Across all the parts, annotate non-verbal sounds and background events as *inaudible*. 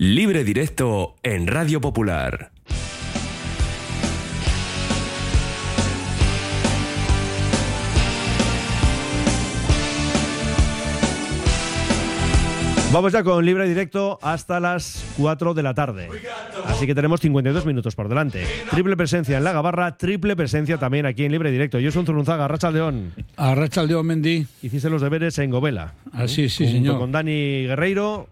Libre directo en Radio Popular. Vamos ya con libre directo hasta las 4 de la tarde. Así que tenemos 52 minutos por delante. Triple presencia en la Gabarra, triple presencia también aquí en libre directo. Yo soy un Zurunzaga, Racha León. A Racha León Mendy. Hiciste los deberes en Govela. Así, sí, Junto señor. Con Dani Guerreiro,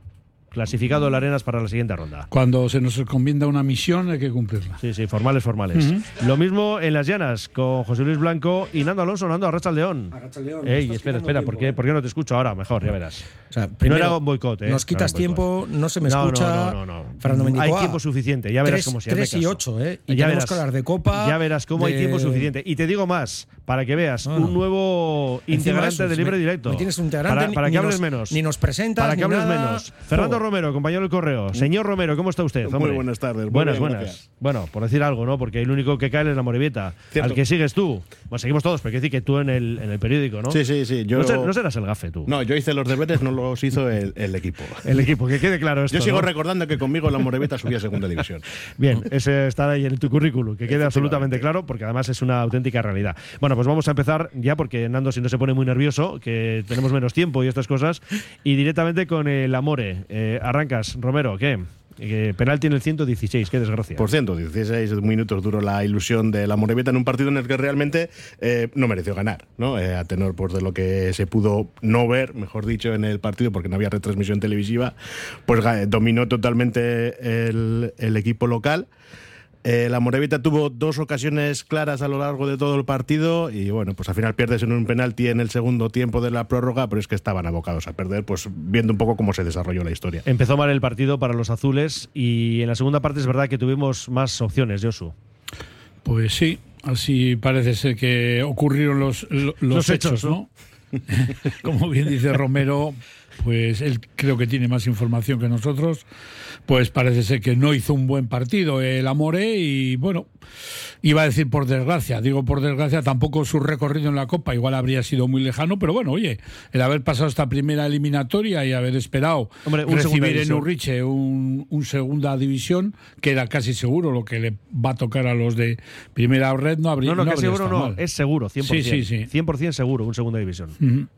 clasificado en la Arenas para la siguiente ronda. Cuando se nos encomienda una misión hay que cumplirla. Sí, sí, formales, formales. Lo mismo en las llanas con José Luis Blanco y Nando Alonso, Nando Arracha León. Arrachaldeón, Ey, nos estás espera, espera, tiempo, ¿por qué, ¿eh? por qué no te escucho ahora? Mejor, ya verás. O sea, no era un boicot, ¿eh? Nos No quitas tiempo, no se me No, no, escucha. no, no, no. Fernando Hay tiempo suficiente, ya verás Tres- cómo se llama tres y caso. ocho, ¿eh? Y Ya tenemos verás. que hablar de Copa. Ya verás cómo hay tiempo suficiente. Y te digo más, para que veas, No, no. un nuevo integrante de Libre me- Directo. me tienes un integrante, Para, que hables nos- menos. ni nos presentas, Para que ni hables nada. menos. Fernando Oh. Romero, compañero del correo. Señor Romero, ¿cómo está usted? Muy buenas tardes, Buenas, bien, buenas. gracias. Bueno, por decir algo, ¿no? Porque el único que cae es la Morevieta. Cierto. Al que sigues tú. Bueno, seguimos todos, pero quiere decir que tú en el, en el periódico, ¿no? Sí, sí, sí. Yo, No, ser- no serás el gafe tú. No, yo hice los deberes, no los hizo el, el equipo. *laughs* El equipo, que quede claro esto. Yo sigo ¿no? recordando que conmigo la Moreveta subía a segunda división. *laughs* Bien, ese está ahí en tu currículum, que quede absolutamente claro, porque además es una auténtica realidad. Bueno, pues vamos a empezar ya, porque Nando si no se pone muy nervioso, que tenemos menos tiempo y estas cosas, y directamente con el Amore. Eh, arrancas, Romero, ¿qué? Eh, penalti en el 116, qué desgracia. Por ciento, 16 minutos duró la ilusión de la Moreveta en un partido en el que realmente eh, no mereció ganar, ¿no? Eh, a tenor pues, de lo que se pudo no ver, mejor dicho, en el partido, porque no había retransmisión televisiva, pues ga- dominó totalmente el, el equipo local. Eh, la Morevita tuvo dos ocasiones claras a lo largo de todo el partido y bueno, pues al final pierdes en un penalti en el segundo tiempo de la prórroga, pero es que estaban abocados a perder, pues viendo un poco cómo se desarrolló la historia. Empezó mal el partido para los azules y en la segunda parte es verdad que tuvimos más opciones, Josu. Pues sí, así parece ser que ocurrieron los, lo- los, Los hechos, hechos, ¿no? *laughs* Como bien dice Romero, pues él creo que tiene más información que nosotros. Pues parece ser que no hizo un buen partido el Amore y bueno, iba a decir por desgracia, digo por desgracia, tampoco su recorrido en la Copa igual habría sido muy lejano, pero bueno, oye, el haber pasado esta primera eliminatoria y haber esperado Hombre, un recibir en. Urriche un, un segunda división, que era casi seguro lo que le va a tocar a los de primera red, no habría No, no, que habría seguro no, mal. es seguro, 100%. Sí, sí, sí. 100% seguro, un segunda división.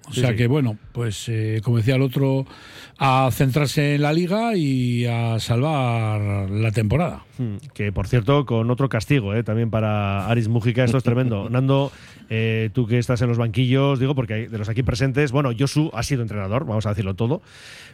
O Sí, sea sí. que bueno, pues eh, como decía el otro, a centrarse en la liga y a salvar la temporada. Mm, Que por cierto, con otro castigo ¿eh? también para Aris Mujica, esto es tremendo. *laughs* Nando, eh, tú que estás en los banquillos, digo, porque de los aquí presentes, bueno, Josu ha sido entrenador, vamos a decirlo todo,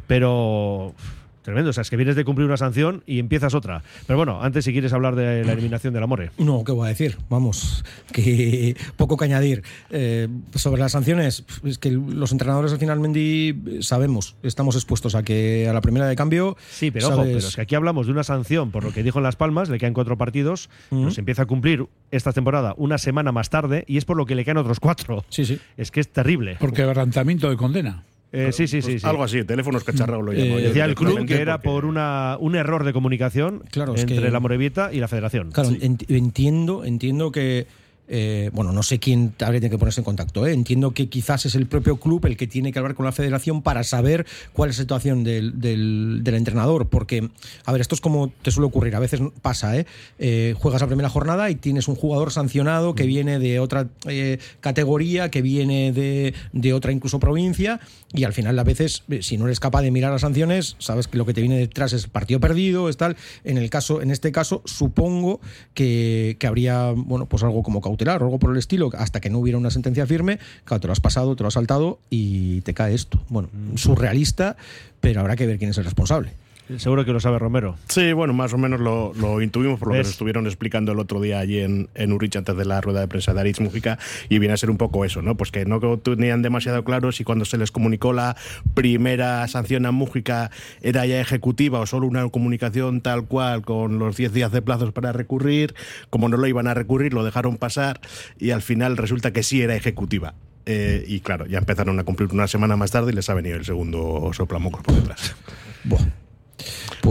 pero tremendo, o sea, es que vienes de cumplir una sanción y empiezas otra. Pero bueno, antes si quieres hablar de la eliminación del Amore. No, ¿qué voy a decir? Vamos, que poco que añadir. Eh, sobre las sanciones, es que los entrenadores al final, Mendy, sabemos, estamos expuestos a que a la primera de cambio. Sí, pero ojo, pero es que aquí hablamos de una sanción por lo que dijo en Las Palmas, le quedan cuatro partidos, pues empieza a cumplir esta temporada una semana más tarde y es por lo que le quedan otros cuatro. Sí, sí. Es que es terrible. Porque quebrantamiento de condena. Eh, sí, sí, sí. sí. Algo así, teléfonos cacharrados lo llamo Decía el club que era porque- por una, un error de comunicación Claro, es entre que- la Morevieta y la Federación. Claro, ent- entiendo, entiendo que. Eh, bueno, no sé quién habría que ponerse en contacto. ¿eh? Entiendo que quizás es el propio club el que tiene que hablar con la federación para saber cuál es la situación del, del- del entrenador. Porque, a ver, esto es como te suele ocurrir. A veces pasa, ¿eh? Eh, juegas la primera jornada y tienes un jugador sancionado que viene de otra eh, categoría, que viene de, de otra incluso provincia. Y al final, a veces, eh, si no eres capaz de mirar las sanciones, sabes que lo que te viene detrás es partido perdido, es tal. En el caso, en este caso, supongo que, que habría, bueno, pues algo como cautelar o algo por el estilo, hasta que no hubiera una sentencia firme. Claro, te lo has pasado, te lo has saltado y te cae esto. Bueno, surrealista, pero habrá que ver quién es el responsable. Seguro que lo sabe Romero. Sí, bueno, más o menos lo, lo intuimos por lo que ¿Ves? nos estuvieron explicando el otro día allí en, en Urrich antes de la rueda de prensa de Aritz Mujica y viene a ser un poco eso, ¿no? Pues que no tenían demasiado claro si cuando se les comunicó la primera sanción a Mujica era ya ejecutiva o solo una comunicación tal cual con los 10 días de plazos para recurrir, como no lo iban a recurrir lo dejaron pasar y al final resulta que sí era ejecutiva. Eh, y claro, ya empezaron a cumplir una semana más tarde y les ha venido el segundo soplamocos por detrás. Buah.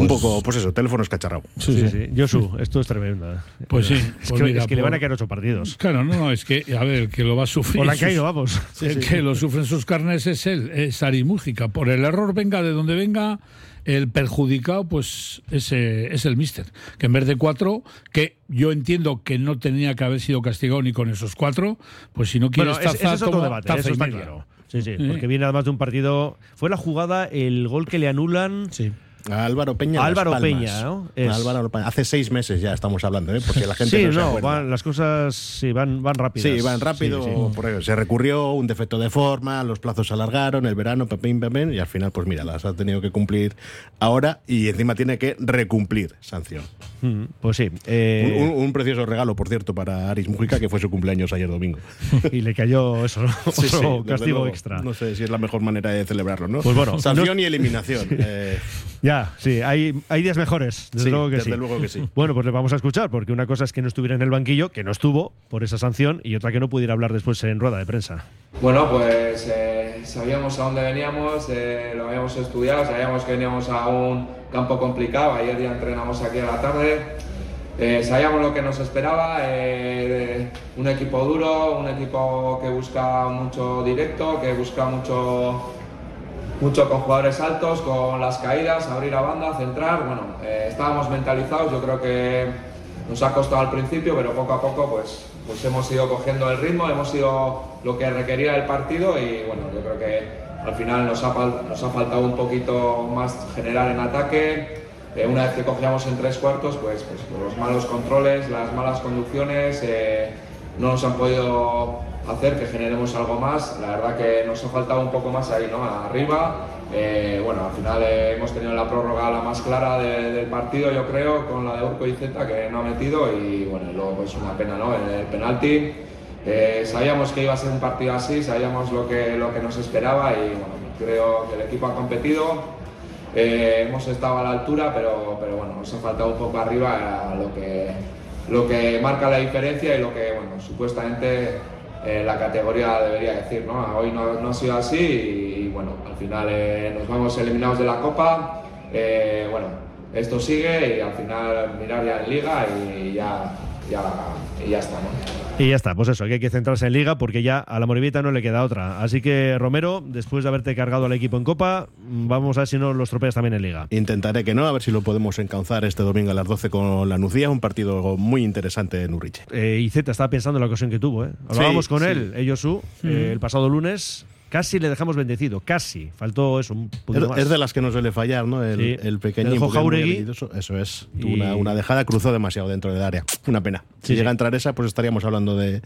Un poco, pues eso, teléfono escacharrado. Sí, sí, sí. Josu, esto es tremendo. Pues sí. Es, pues que, mira, es que le por- van a caer ocho partidos. Claro, no, no, es que, a ver, el que lo va a sufrir. O la sus- caído, vamos. *laughs* el que lo sufre en sus carnes es él, es Ari Mújica. Por el error, venga de donde venga, el perjudicado, pues ese es el mister. Que en vez de cuatro, que yo entiendo que no tenía que haber sido castigado ni con esos cuatro, pues si no quieres Bueno, ese, taza, ese es otro toma debate, taza eso y está media. claro. Sí, sí, Sí. porque viene además de un partido. Fue la jugada, el gol que le anulan. Sí. A Álvaro Peña. Álvaro Palmas. Peña, ¿no? Es- Álvaro Peña. Hace seis meses ya estamos hablando, ¿eh? porque la gente Sí, no, se no, van- las cosas sí, van, van rápidas. Sí, van rápido. Sí, sí. por ello. Se recurrió, un defecto de forma, los plazos se alargaron, el verano, pepín, pepín, y al final, pues mira, las ha tenido que cumplir ahora y encima tiene que recumplir sanción. Mm, Pues sí. eh, Un, un- un precioso regalo, por cierto, para Aris Mujica, que fue su cumpleaños ayer domingo. *laughs* y le cayó eso, *laughs* otro castigo luego. extra. No sé si es la mejor manera de celebrarlo, ¿no? Pues bueno, sanción no- y eliminación. *laughs* Eh, Ya, sí, hay, hay días mejores, desde Sí, luego que desde sí. luego que sí. Bueno, pues le vamos a escuchar, porque una cosa es que no estuviera en el banquillo, que no estuvo por esa sanción, y otra que no pudiera hablar después en rueda de prensa. Bueno, pues eh, sabíamos a dónde veníamos, eh, lo habíamos estudiado, sabíamos que veníamos a un campo complicado, ayer ya entrenamos aquí a la tarde, eh, sabíamos lo que nos esperaba, eh, un equipo duro, un equipo que busca mucho directo, que busca mucho, mucho con jugadores altos, con las caídas, abrir a banda, centrar, bueno, eh, estábamos mentalizados, yo creo que nos ha costado al principio, pero poco a poco pues, pues hemos ido cogiendo el ritmo, hemos ido lo que requería el partido y bueno, yo creo que al final nos ha, nos ha faltado un poquito más generar en ataque. Eh, una vez que cogíamos en tres cuartos, pues, pues por los malos controles, las malas conducciones, eh, no nos han podido hacer que generemos algo más. La verdad que nos ha faltado un poco más ahí, ¿no? Arriba. Eh, bueno, al final eh, hemos tenido la prórroga la más clara de- del partido, yo creo, con la de Urco y Zeta que no ha metido y bueno, luego pues una pena, ¿no? El, el penalti. Eh, sabíamos que iba a ser un partido así, sabíamos lo que, lo que nos esperaba y bueno, creo que el equipo ha competido. Hemos estado a la altura, pero, pero bueno, nos ha faltado un poco arriba a lo que, lo que marca la diferencia y lo que, bueno, supuestamente eh, la categoría debería decir, ¿no? Hoy no, no ha sido así y, bueno, al final eh, nos vamos eliminados de la Copa. Eh, bueno, esto sigue y al final mirar ya en Liga y ya, ya, ya está, ¿no? Y ya está, pues eso, que hay que centrarse en Liga porque ya a la Moribita no le queda otra. Así que, Romero, después de haberte cargado al equipo en Copa, mm, vamos a ver si no los tropeas también en Liga. Intentaré que no, a ver si lo podemos encauzar este domingo a las 12 con la Nucía, un partido muy interesante en Urriche. Eh, y Z estaba pensando en la ocasión que tuvo. ¿eh? Hablábamos Sí, con sí. él, ellos su, eh, el pasado lunes. Casi le dejamos bendecido, casi. Faltó eso, un poquito Es, más. es de las que no suele fallar, ¿no? El, Sí. el Le pequeñín. dejó porque es muy Jauregui. Eso es. Y- Una, una dejada, cruzó demasiado dentro del área. Una pena. Si Sí, llega sí. a entrar esa, pues estaríamos hablando de,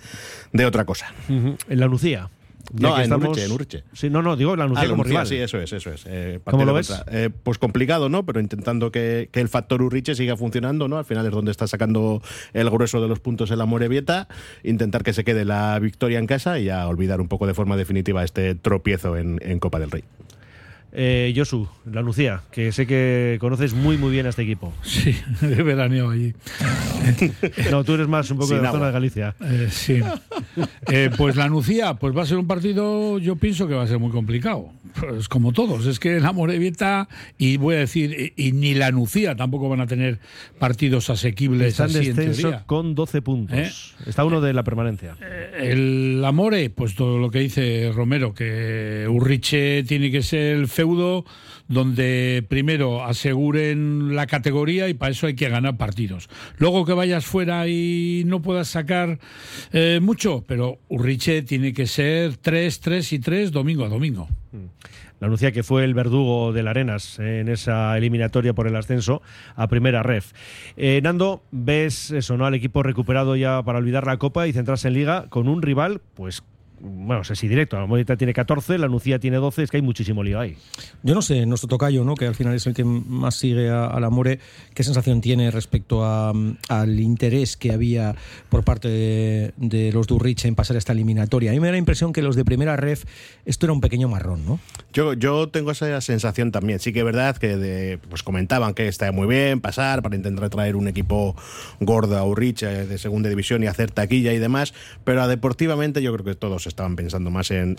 de otra cosa. En la Lucía. No, en Urriche, en Urriche. Sí, no, no, digo la Lucía Ah, como Nucía, rival. Sí, eso es, eso es. Eh, ¿Cómo lo ves? eh, pues complicado, ¿no? Pero intentando que, que el factor Urriche siga funcionando, ¿no? Al final es donde está sacando el grueso de los puntos en la Morevieta. Intentar que se quede la victoria en casa y ya olvidar un poco de forma definitiva este tropiezo en, en Copa del Rey. Eh, Josu, la Lucía, que sé que conoces muy muy bien a este equipo. Sí, *laughs* he veraneado allí. *laughs* No, tú eres más un poco Sin de la agua. zona de Galicia. Eh, sí. Eh, pues la Nucía, pues va a ser un partido, yo pienso que va a ser muy complicado. Pues como todos, es que la Morevieta, y voy a decir, y, y ni la Nucía tampoco van a tener partidos asequibles Está en así en descenso teoría. con 12 puntos. ¿Eh? Está uno de la permanencia. El Amore, pues todo lo que dice Romero, que Urriche tiene que ser el donde primero aseguren la categoría y para eso hay que ganar partidos. Luego que vayas fuera y no puedas sacar eh, mucho, pero Urriche tiene que ser 3, 3 y 3 domingo a domingo. La Lucía que fue el verdugo del Arenas en esa eliminatoria por el ascenso a primera ref. Eh, Nando, ves eso, ¿no? Al equipo recuperado ya para olvidar la Copa y centrarse en Liga con un rival, pues, bueno, no sé si directo. La Morita tiene 14, la Nucía tiene 12, es que hay muchísimo lío ahí. Yo no sé, nuestro tocayo, ¿no? que al final es el que más sigue a, a la More, ¿qué sensación tiene respecto a, al interés que había por parte de, de los de Urriche en pasar esta eliminatoria? A mí me da la impresión que los de primera ref, esto era un pequeño marrón, ¿no? Yo, yo tengo esa sensación también. Sí que es verdad que de- pues comentaban que está muy bien pasar para intentar traer un equipo gordo a Urrich eh, de segunda división y hacer taquilla y demás, pero deportivamente yo creo que todos estaban pensando más en,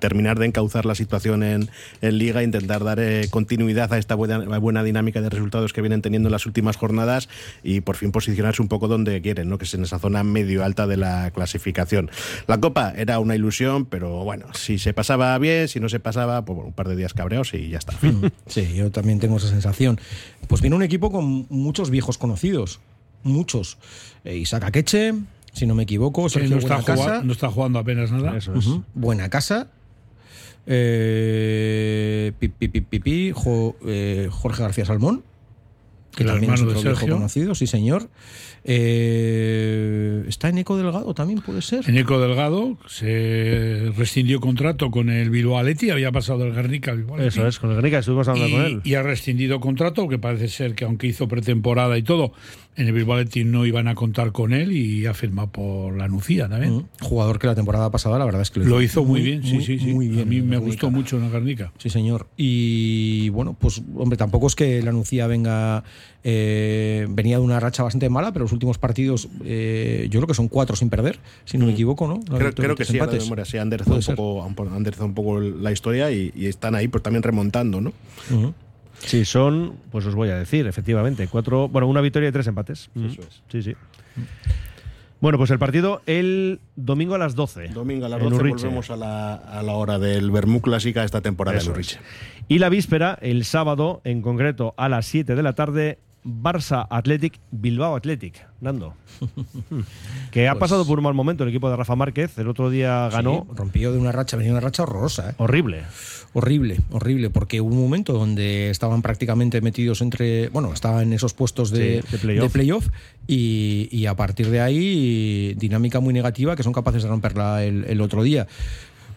terminar de encauzar la situación en, en Liga, intentar dar eh, continuidad a esta buena, buena dinámica de resultados que vienen teniendo en las últimas jornadas y por fin posicionarse un poco donde quieren, ¿no? que es en esa zona medio alta de la clasificación. La Copa era una ilusión, pero bueno, si se pasaba bien, si no se pasaba, pues un par de días cabreados y ya está. *laughs* Sí, yo también tengo esa sensación. Pues viene un equipo con muchos viejos conocidos, muchos. Eh, Isaac Akeche, si no me equivoco, Sergio no, está jugando, no está jugando apenas nada. Eso es. Buena casa. Eh, pi, pi, pi, pi, pi, Jo- eh, Jorge García Salmón, que El también es otro viejo conocido, sí señor. Eh, ¿Está en Eco Delgado también, puede ser? Eneco Delgado se rescindió contrato con el Bilbao Athletic, había pasado del Guernica al Bilbao. Eso es, con el Guernica estuvimos hablando con él. Y, y ha rescindido contrato, que parece ser que aunque hizo pretemporada y todo, en el Bilbao Athletic no iban a contar con él y ha firmado por la Nucía también. Mm, Jugador que la temporada pasada, la verdad es que Lo hizo muy bien, sí, muy- sí, sí. muy bien a mí me gustó Guernica. mucho en la Guernica. Sí, señor. Y bueno, pues hombre, tampoco es que la Nucía venga, eh, venía de una racha bastante mala, pero los últimos partidos, eh, yo creo que son cuatro sin perder, si no me equivoco, ¿no? La Creo, que sí, de empates. memoria, sí, han un, poco, un poco la historia y, y están ahí pues también remontando, ¿no? Ujú. Sí, son, pues os voy a decir, efectivamente, cuatro, bueno, una victoria y tres empates. Eso es. Sí, sí. Bueno, pues el partido el domingo a las 12. Domingo a las en 12 Urriche. volvemos a la, a la hora del Bermú Clásica esta temporada Eso en es. Urriche. Y la víspera, el sábado, en concreto a las 7 de la tarde, Barça Athletic, Bilbao Athletic. Nando. *laughs* que ha Pues- pasado por un mal momento el equipo de Rafa Márquez. El otro día ganó. Sí, rompió de una racha, venía una racha horrorosa, ¿eh? Horrible. Horrible, horrible, porque hubo un momento donde estaban prácticamente metidos entre, bueno, estaban en esos puestos de, Sí, de playoff. y, y a partir de ahí dinámica muy negativa que son capaces de romperla el, el otro día.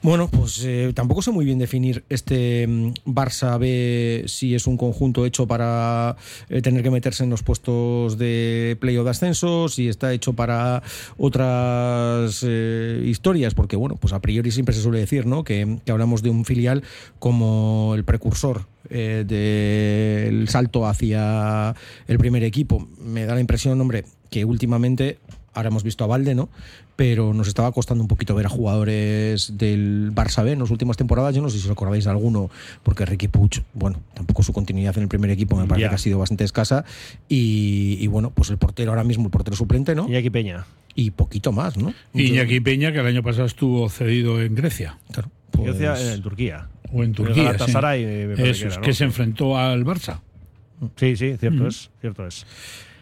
Bueno, pues eh, tampoco sé muy bien definir este mm, Barça B si es un conjunto hecho para eh, tener que meterse en los puestos de playoff de ascenso, si está hecho para otras eh, historias, porque bueno, pues a priori siempre se suele decir, ¿no? Que, que hablamos de un filial como el precursor eh, del salto hacia el primer equipo. Me da la impresión, hombre, que últimamente ahora hemos visto a Valde, ¿no? Pero nos estaba costando un poquito ver a jugadores del Barça B en las últimas temporadas. Yo no sé si os acordáis de alguno, porque Ricky Puig, bueno, tampoco su continuidad en el primer equipo me parece que ha sido bastante escasa. Y, y bueno, pues el portero ahora mismo, el portero suplente, ¿no? Iñaki Peña. Y poquito más, ¿no? Y Iñaki Peña, que el año pasado estuvo cedido en Grecia Claro, pues- en Turquía. o en Turquía. Galatasaray, sí. Eso que se enfrentó al Barça. Sí, sí, cierto es. Cierto es.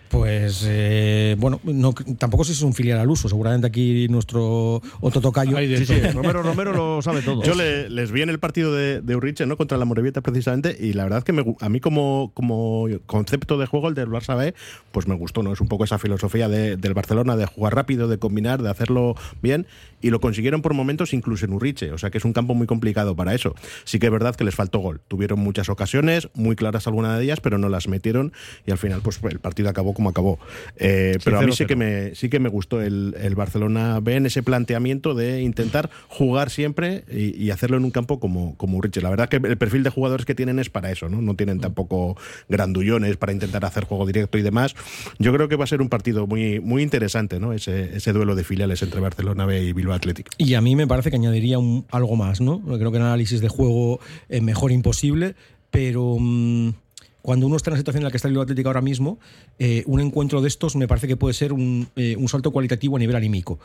Pues eh, bueno, no, tampoco sé si es un filial al uso. Seguramente aquí nuestro otro tocayo. Sí, sí. Romero Romero lo sabe todo. Yo le- les vi en el partido de, de Urriche, ¿no? Contra la Morevieta precisamente, y la verdad que me a mí como, como concepto de juego, el del Barça B, pues me gustó, ¿no? Es un poco esa filosofía de- del Barcelona de jugar rápido, de combinar, de hacerlo bien, y lo consiguieron por momentos incluso en Urriche, o sea que es un campo muy complicado para eso. Sí que es verdad que les faltó gol. Tuvieron muchas ocasiones, muy claras algunas de ellas, pero no las metieron, y al final pues el partido acabó como acabó. Eh, Sí, pero a mí 0-0. sí que me, sí que me gustó el, el Barcelona B en ese planteamiento de intentar jugar siempre y, y hacerlo en un campo como, como Urriche. La verdad que el perfil de jugadores que tienen es para eso, ¿no? No tienen tampoco grandullones para intentar hacer juego directo y demás. Yo creo que va a ser un partido muy, muy interesante, ¿no? Ese, ese duelo de filiales entre Barcelona B y Bilbao Athletic. Y a mí me parece que añadiría un- algo más, ¿no? Creo que el análisis de juego eh, mejor imposible, pero mm, cuando uno está en la situación en la que está el Atlético ahora mismo, eh, un encuentro de estos me parece que puede ser un, eh, salto cualitativo a nivel anímico.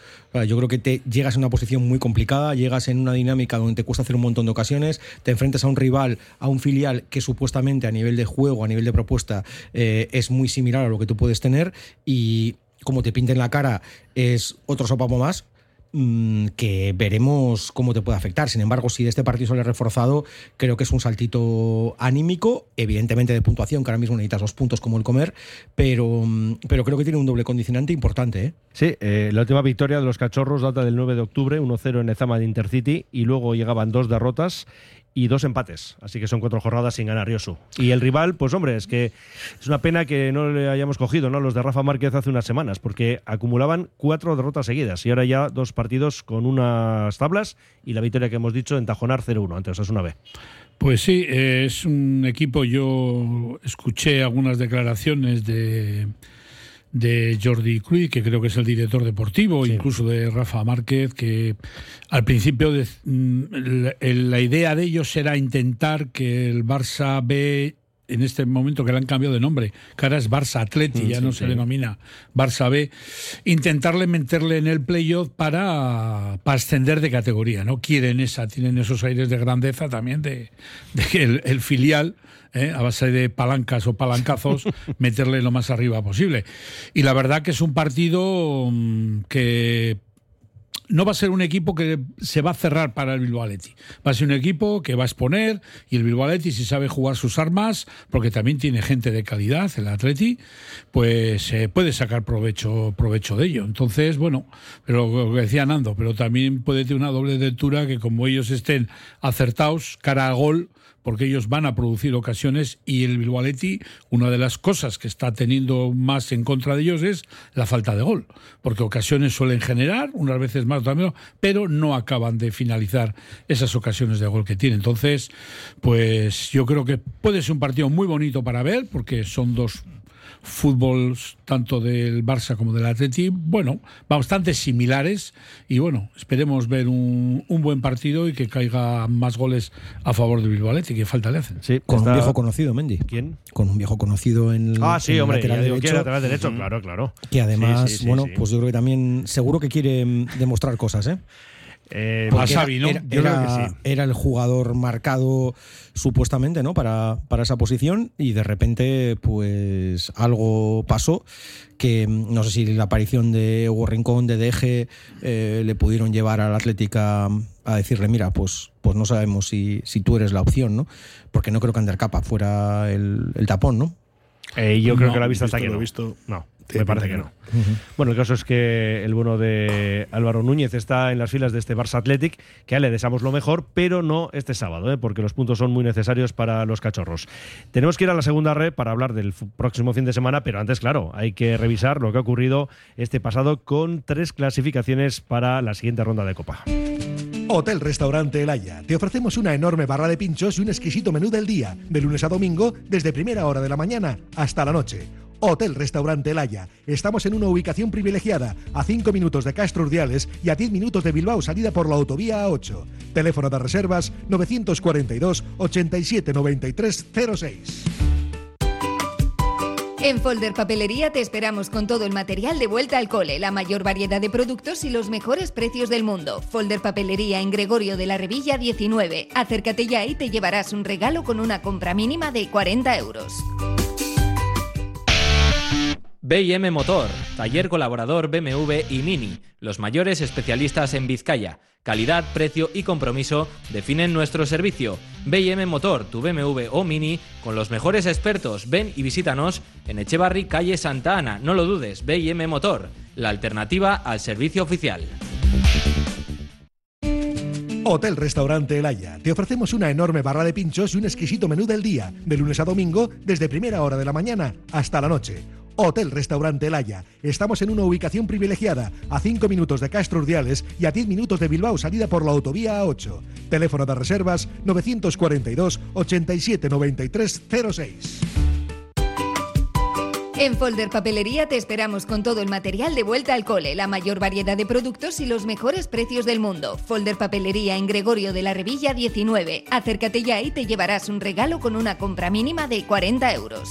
Yo creo que te llegas en una posición muy complicada, llegas en una dinámica donde te cuesta hacer un montón de ocasiones, te enfrentas a un rival, a un filial que supuestamente a nivel de juego, a nivel de propuesta, eh, es muy similar a lo que tú puedes tener y como te pinten la cara es otro sopapo más, que veremos cómo te puede afectar. Sin embargo, si de este partido sale reforzado, creo que es un saltito anímico, evidentemente de puntuación, que ahora mismo necesitas dos puntos como el comer, pero, mm, pero creo que tiene un doble condicionante importante. ¿eh? Sí, eh, la última victoria de los cachorros data del 9 de octubre, 1-0 en Ezama de Intercity, y luego llegaban dos derrotas y dos empates. Así que son cuatro jornadas sin ganar Riosu. Y el rival, pues hombre, es que es una pena que no le hayamos cogido, ¿no? Los de Rafa Márquez hace unas semanas, porque acumulaban cuatro derrotas seguidas y ahora ya dos partidos con unas tablas y la victoria que hemos dicho en Tajonar 0-1 ante Osasuna B. Pues sí, eh, es un equipo. Yo escuché algunas declaraciones de, de Jordi Cruz, que creo que es el director deportivo, incluso de Rafa Márquez, que al principio mm, la idea de ellos era intentar que el Barça B en este momento que le han cambiado de nombre, que ahora es Barça Atleti, mm, ya no se denomina Barça B, intentarle meterle en el playoff para, para ascender de categoría. No quieren esa, tienen esos aires de grandeza también de, que el, filial, eh, a base de palancas o palancazos, *laughs* meterle lo más arriba posible. Y la verdad que es un partido mm, que no va a ser un equipo que se va a cerrar para el Bilbao Athletic. Va a ser un equipo que va a exponer y el Bilbao Athletic si sabe jugar sus armas, porque también tiene gente de calidad el Atleti, pues se puede sacar provecho provecho de ello. Entonces, bueno, pero lo que decía Nando, pero también puede tener una doble lectura que como ellos estén acertados cara a gol, porque ellos van a producir ocasiones y el Bilbao una de las cosas que está teniendo más en contra de ellos es la falta de gol, porque ocasiones suelen generar, unas veces más también, pero no acaban de finalizar esas ocasiones de gol que tienen. Entonces, pues yo creo que puede ser un partido muy bonito para ver, porque son dos fútbol tanto del Barça como del Atleti, bueno, bastante similares y bueno, esperemos ver un, buen partido y que caiga más goles a favor del Bilbao Atleti, que falta le hacen. Sí, con un viejo conocido, Mendy. ¿Quién? Con un viejo conocido en Ah, sí, hombre, lateral derecho. lateral derecho, claro, claro. Que además, bueno, pues yo creo que también seguro que quiere mm, demostrar cosas, ¿eh? Eh, era, el jugador marcado supuestamente ¿no? para, para esa posición y de repente pues algo pasó que no sé si la aparición de Hugo Rincón, de Deje, eh, le pudieron llevar al Atlética a decirle, mira, pues, pues no sabemos si, si tú eres la opción, ¿no? Porque no creo que Ander Capa fuera el, tapón, ¿no? Eh, yo creo que la vista hasta que no. Lo visto. No. Me parece que no. Bueno, el caso es que el bueno de Álvaro Núñez está en las filas de este Barça Athletic, que a le deseamos lo mejor, pero no este sábado, ¿eh? porque los puntos son muy necesarios para los cachorros. Tenemos que ir a la segunda red para hablar del próximo fin de semana, pero antes, claro, hay que revisar lo que ha ocurrido este pasado con tres clasificaciones para la siguiente ronda de Copa. Hotel Restaurante El Haya. Te ofrecemos una enorme barra de pinchos y un exquisito menú del día, de lunes a domingo, desde primera hora de la mañana hasta la noche. Hotel Restaurante El Haya. Estamos en una ubicación privilegiada, a 5 minutos de Castro Urdiales y a 10 minutos de Bilbao, salida por la autovía A8. Teléfono de reservas 942 87 93 06. En Folder Papelería te esperamos con todo el material de vuelta al cole, la mayor variedad de productos y los mejores precios del mundo. Folder Papelería en Gregorio de la Revilla 19. Acércate ya y te llevarás un regalo con una compra mínima de 40 euros. BM Motor, taller colaborador BMW y Mini, los mayores especialistas en Vizcaya. Calidad, precio y compromiso definen nuestro servicio. BM Motor, tu BMW o Mini, con los mejores expertos. Ven y visítanos en Echevarri, calle Santa Ana. No lo dudes, BM Motor, la alternativa al servicio oficial. Hotel Restaurante El Haya. Te ofrecemos una enorme barra de pinchos y un exquisito menú del día, de lunes a domingo, desde primera hora de la mañana hasta la noche Hotel Restaurante El Haya. Estamos en una ubicación privilegiada, a 5 minutos de Castro Urdiales y a 10 minutos de Bilbao, salida por la autovía A8. Teléfono de reservas 942 87 93 06. En Folder Papelería te esperamos con todo el material de vuelta al cole, la mayor variedad de productos y los mejores precios del mundo. Folder Papelería en Gregorio de la Revilla 19. Acércate ya y te llevarás un regalo con una compra mínima de 40 euros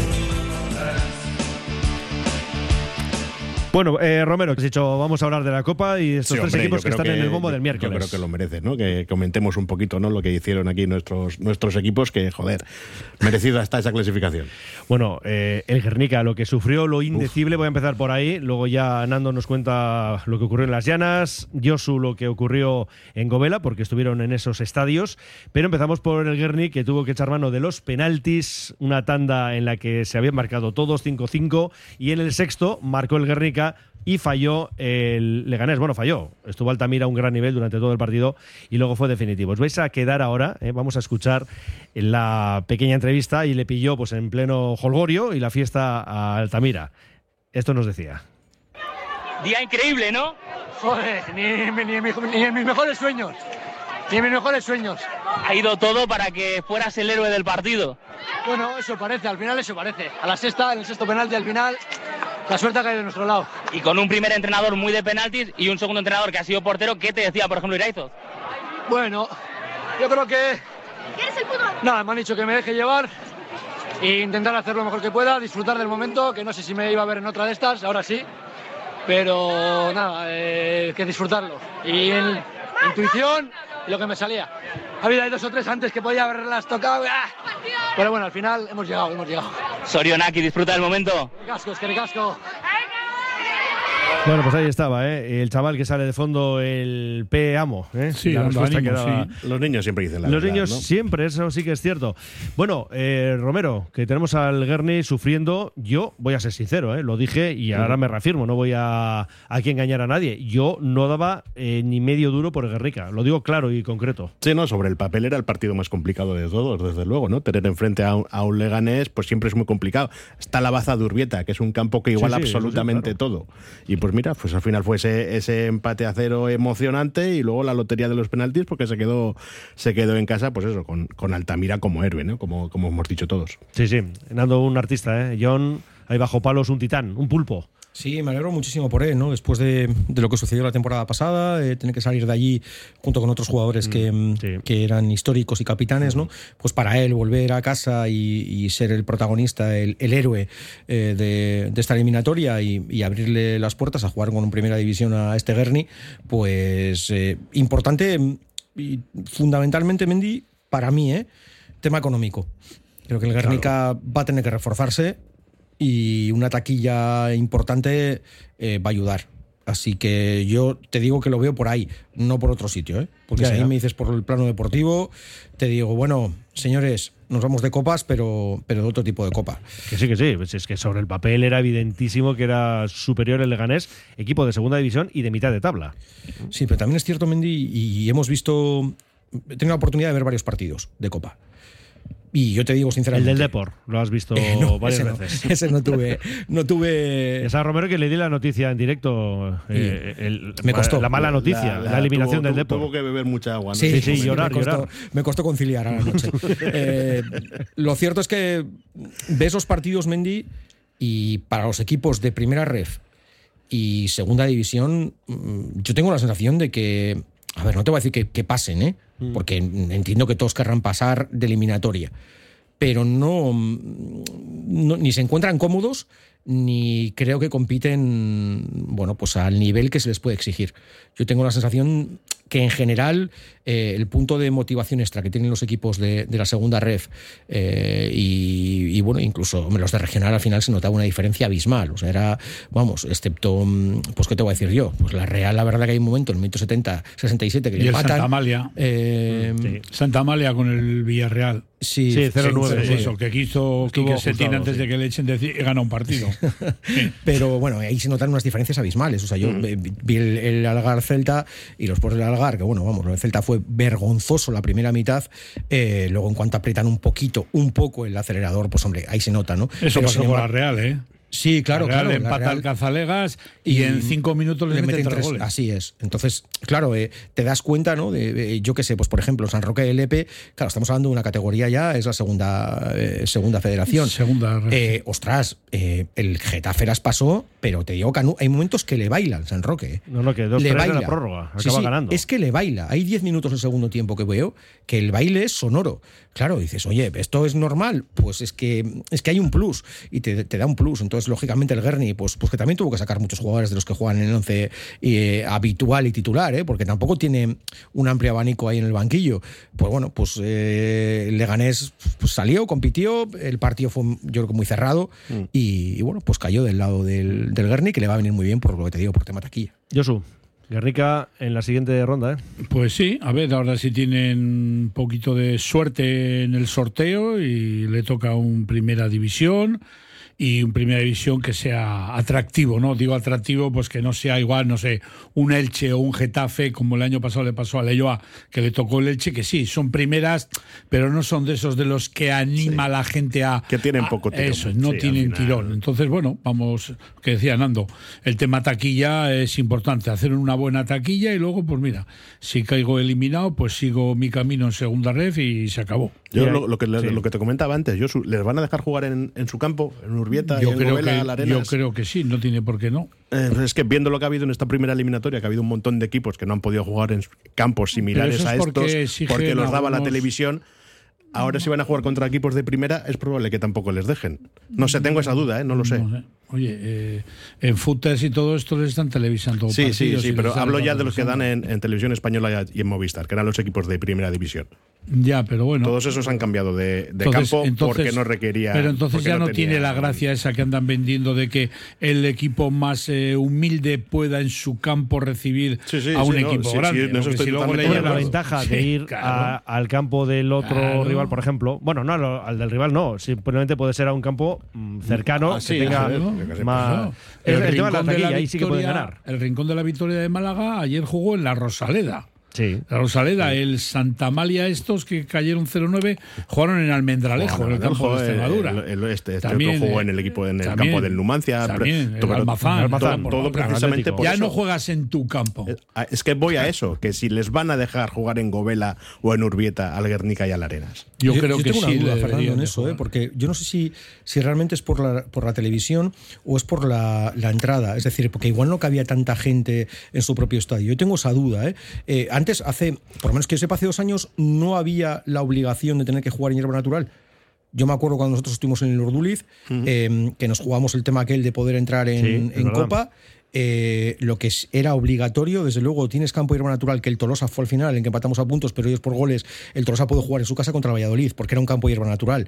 Bueno, eh, Romero, has dicho, vamos a hablar de la Copa y estos Sí, tres hombre, equipos que están en el bombo del miércoles. Yo creo que lo merece, ¿no? Que comentemos un poquito, ¿no? Lo que hicieron aquí nuestros, nuestros equipos, que, joder, merecido está esa clasificación. Bueno, eh, el Guernica, lo que sufrió, lo indecible, voy a empezar por ahí. Luego ya Nando nos cuenta lo que ocurrió en las Llanas, Josu lo que ocurrió en Govela, porque estuvieron en esos estadios. Pero empezamos por el Guernica, que tuvo que echar mano de los penaltis, una tanda en la que se habían marcado todos 5-5, y en el sexto marcó el Guernica y falló el Leganés. Bueno, falló. Estuvo Altamira a un gran nivel durante todo el partido y luego fue definitivo. Os vais a quedar ahora, eh, vamos a escuchar la pequeña entrevista y le pilló pues en pleno holgorio y la fiesta a Altamira. Esto nos decía. Día increíble, ¿no? Joder, ni, ni- en mis mejores sueños. Ni en mis mejores sueños. Ha ido todo para que fueras el héroe del partido. Bueno, eso parece, al final eso parece. A la sexta, en el sexto penalti al final, la suerte ha caído de nuestro lado. Y con un primer entrenador muy de penaltis y un segundo entrenador que ha sido portero, ¿qué te decía, por ejemplo, Iraizoz? Bueno, yo creo que. Nada, me han dicho que me deje llevar e intentar hacer lo mejor que pueda, disfrutar del momento, que no sé si me iba a ver en otra de estas, ahora sí. Pero nada, eh, que disfrutarlo. Y en intuición y lo que me salía. Ha habido dos o tres antes que podía haberlas tocado. ¡ah! Pero bueno, al final hemos llegado, hemos llegado. Sorionaki, disfruta del momento. ¡Qué casco, es que casco! Bueno, pues ahí estaba, ¿eh? el chaval que sale de fondo, el P. Amo. ¿eh? Sí, la respuesta ánimo, que daba- sí. Los niños siempre dicen la Los verdad, niños ¿no? siempre, eso sí que es cierto. Bueno, eh, Romero, que tenemos al Guerni sufriendo, yo voy a ser sincero, ¿eh? lo dije y ahora me reafirmo, no voy a aquí engañar a nadie. Yo no daba eh, ni medio duro por el Guernica, lo digo claro y concreto. Sí, no, sobre el papel era el partido más complicado de todos, desde luego, ¿no? Tener enfrente a un, a un Leganés, pues siempre es muy complicado. Está la Baza de Urbieta, que es un campo que iguala sí, eso sí, absolutamente todo. Y pues mira, pues al final fue ese, ese empate a cero emocionante y luego la lotería de los penaltis, porque se quedó, se quedó en casa, pues eso, con, con Altamira como héroe, ¿no? Como, como hemos dicho todos. Sí, sí, Nando un artista, ¿eh? John, ahí bajo palos un titán, un pulpo. Sí, me alegro muchísimo por él, ¿no? Después de, de lo que sucedió la temporada pasada, eh, tener que salir de allí junto con otros jugadores que, mm, que eran históricos y capitanes, ¿no? Pues para él volver a casa y, y ser el protagonista, el, el héroe eh, de, de esta eliminatoria y, y abrirle las puertas a jugar con primera división a este Guerni, pues eh, importante mm, y fundamentalmente, Mendy, para mí, ¿eh? Tema económico. Creo que el Guernica va a tener que reforzarse y una taquilla importante eh, va a ayudar. Así que yo te digo que lo veo por ahí, no por otro sitio. ¿eh? Porque Ya, si ahí me dices por el plano deportivo, te digo, bueno, señores, nos vamos de copas, pero, pero de otro tipo de copa. Que sí, que sí, pues es que sobre el papel era evidentísimo que era superior el Leganés, equipo de segunda división y de mitad de tabla. Sí, pero también es cierto, Mendy, y hemos visto, he tenido la oportunidad de ver varios partidos de copa. Y yo te digo El sinceramente. del Depor, lo has visto *laughs* Eh, no, varias ese no, veces. *laughs* ese no tuve, no tuve. *laughs* Es a Romero que le di la noticia en directo. eh, el- Me costó. La mala noticia, la, eliminación tuvo- del Depor. Tuvo que beber mucha agua, ¿no? Sí, sí, llorar, me costó, llorar. me costó conciliar a la noche. Eh, lo cierto es que ves los partidos, Mendy, y para los equipos de primera ref y segunda división, mm, yo tengo la sensación de que. A ver, no te voy a decir que, que pasen, ¿eh? Mm. Porque entiendo que todos querrán pasar de eliminatoria. Pero no, no- ni se encuentran cómodos, ni creo que compiten, bueno, pues al nivel que se les puede exigir. Yo tengo la sensación que en general eh, el punto de motivación extra que tienen los equipos de, de la segunda ref eh, y, y, bueno, incluso los de regional al final se notaba una diferencia abismal. O sea, era, vamos, excepto, mm, pues qué te voy a decir yo, pues la Real, la verdad que hay un momento en el minuto 70, 67 que Y le el empatan. Santa Amalia. Eh, Santa Amalia con el Villarreal. Sí, Sí, 0-9, sí. Eso, que quiso Quique Setién antes sí. de que le echen decir gana un partido. *laughs* Pero bueno, ahí se notan unas diferencias abismales. O sea, yo eh, vi el, el Algar Celta y los por del Algar, que bueno, vamos, lo del Celta fue vergonzoso la primera mitad. eh, luego, en cuanto aprietan un poquito, un poco el acelerador, pues hombre, ahí se nota, ¿no? Eso Pero, pasó la Real, ¿eh? Sí, claro, la Real claro. la empata Real- al Cazalegas y, en cinco minutos le, meten, tres goles. Así es. Entonces, claro, eh, te das cuenta, ¿no? De, eh, yo qué sé, pues por ejemplo, San Roque del Lepe, claro, estamos hablando de una categoría ya, es la segunda, eh, segunda federación. Segunda. Eh, ostras, el Getafe las pasó, pero te digo, Canu, hay momentos que le bailan San Roque. No, no, que dos le tres de la baila. prórroga. Sí, Acaba sí, ganando. Es que le baila. Hay 10 minutos el segundo tiempo que veo que el baile es sonoro. Claro, dices, oye, ¿esto es normal? Pues es que, es que hay un plus y te, te da un plus. Entonces, lógicamente el Guerni, pues, pues que también tuvo que sacar muchos jugadores de los que juegan en el 11 eh, habitual y titular, ¿eh? porque tampoco tiene un amplio abanico ahí en el banquillo. Pues bueno, pues eh, el Leganés pues, salió, compitió, el partido fue yo creo que muy cerrado Mm. y, y, bueno, pues cayó del lado del, del que le va a venir muy bien por lo que te digo, por tema taquilla. Josu, Guernica en la siguiente ronda, ¿eh? Pues sí, a ver, ahora sí tienen un poquito de suerte en el sorteo y le toca un primera división y un primera división que sea atractivo, ¿no? Digo atractivo, pues que no sea igual, no sé, un Elche o un Getafe, como el año pasado le pasó a Leyoa, que le tocó el Elche, que sí, son primeras, pero no son de esos de los que anima a la gente a... Que tienen poco tirón. Eso, no Sí, tienen tirón. Entonces, bueno, vamos, que decía Nando, el tema taquilla es importante, hacer una buena taquilla y luego, pues mira, si caigo eliminado, pues sigo mi camino en segunda red y se acabó. Yo lo, lo que, lo que te comentaba antes, yo ¿les van a dejar jugar en, en su campo, en Yo creo, que, la yo creo que sí, no tiene por qué no. Eh, es que viendo lo que ha habido en esta primera eliminatoria, que ha habido un montón de equipos que no han podido jugar en campos similares es a porque estos, porque los daba la televisión. Ahora si van a jugar contra equipos de primera, es probable que tampoco les dejen. No sé, tengo esa duda, ¿eh? no lo sé. No sé. Oye, eh, en footers y todo esto les están televisando Sí, sí, sí, pero hablo ya de los que dan en, en televisión española y en Movistar, que eran los equipos de primera división. Ya, pero bueno. Todos esos han cambiado de, de Entonces- campo entonces- porque no requería. Pero entonces ya no, tenía- tiene la gracia esa que andan vendiendo de que el equipo más eh, humilde pueda en su campo recibir sí, a un sí, no, equipo sí, sí, grande. en eso Porque estoy si luego le la ventaja Sí, de ir claro. a- al campo del otro Claro. rival, por ejemplo. Bueno, no al, del rival, no. Simplemente puede ser a un campo mm, cercano Ah, que sí, tenga más. No. Es el, tema de la Rincón de taquilla, ahí sí que pueden Victoria- ganar. El Rincón de la Victoria de Málaga ayer jugó en la Rosaleda. Sí. La Rosaleda, el Santa Amalia, estos que cayeron 0-9, jugaron en Almendralejo, en el campo de Extremadura. El, el- este, este También, otro jugó eh, en el equipo en el también, campo del Numancia. también, pero- el pero- Almazán, todo- Almazán, todo, por precisamente por ya eso. no juegas en tu campo. Ah, Es que voy a eso, que si les van a dejar jugar en Govela o en Urbieta, al Guernica y al Arenas. Yo, creo que tengo sí. una duda, Fernando, en eso. ¿eh? porque yo no sé si, si realmente es por la, por la televisión o es por la, la entrada. Es decir, porque igual no cabía tanta gente en su propio estadio. Yo tengo esa duda. ¿eh? Eh, antes, hace, por lo menos que yo sepa, hace dos años no había la obligación de tener que jugar en hierba natural. Yo me acuerdo cuando nosotros estuvimos en el Urduliz, eh, que nos jugamos el tema aquel de poder entrar en, Sí. Copa. eh, lo que era obligatorio, desde luego tienes campo hierba natural, que el Tolosa fue al final, en que empatamos a puntos, pero ellos por goles, el Tolosa pudo jugar en su casa contra el Valladolid, porque era un campo hierba natural.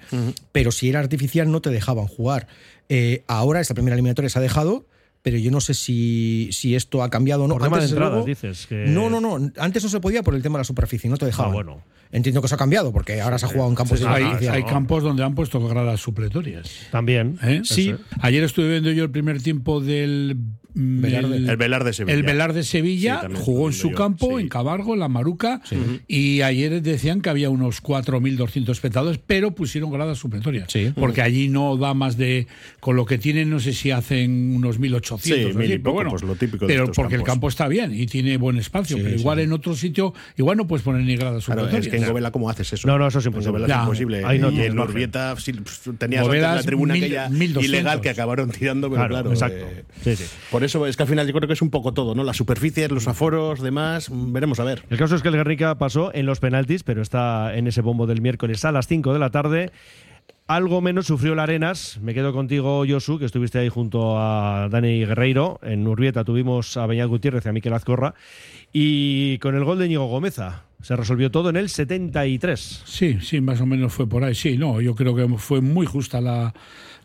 Pero si era artificial no te dejaban jugar. Eh, ahora esta primera eliminatoria se ha dejado, pero yo no sé si, si esto ha cambiado o no. Por tema de desde entradas, luego- dices. Que... No, no, no. Antes no se podía por el tema de la superficie, no te dejaban. Ah, bueno. Entiendo que eso ha cambiado, porque ahora se ha jugado en campos Sí, de hay, hay campos donde han puesto gradas supletorias. También. ¿eh? Sí, Eso. ayer estuve viendo yo el primer tiempo del mm, Velarde. El Velar de Sevilla. El Velar de Sevilla jugó en su yo, campo, sí. en Cabargo, en La Maruca, y ayer decían que había unos 4.200 espectadores, pero pusieron gradas supletorias. Sí. Porque allí no da más de. Con lo que tienen, no sé si hacen unos 1.800. Sí, o mil y pero poco, bueno, pues lo típico de Pero estos porque el campos. campo está bien y tiene buen espacio, Sí, pero sí, igual sí. en otro sitio, igual no puedes poner ni gradas Claro, es que en Govela, ¿cómo haces eso? No, no, eso es En imposible. Govela es imposible. Ahí no y en sí, pues, tenías la tribuna mil- aquella 1200. ilegal que acabaron tirando, pero Claro, claro. exacto. eh, Sí, sí. Por eso es que al final yo creo que es un poco todo, ¿no? Las superficies, los aforos, demás, mm, veremos a ver. El caso es que el Guernica pasó en los penaltis, pero está en ese bombo del miércoles a las 5 de la tarde. Algo menos sufrió el Arenas. Me quedo contigo, Josu, que estuviste ahí junto a Dani Guerreiro. En Urbieta tuvimos a Beñat Gutiérrez y a Miquel Azcorra. Y con el gol de Ñigo Gómeza se resolvió todo en el 73. Sí, sí, más o menos fue por ahí. Sí, no, yo creo que fue muy justa la,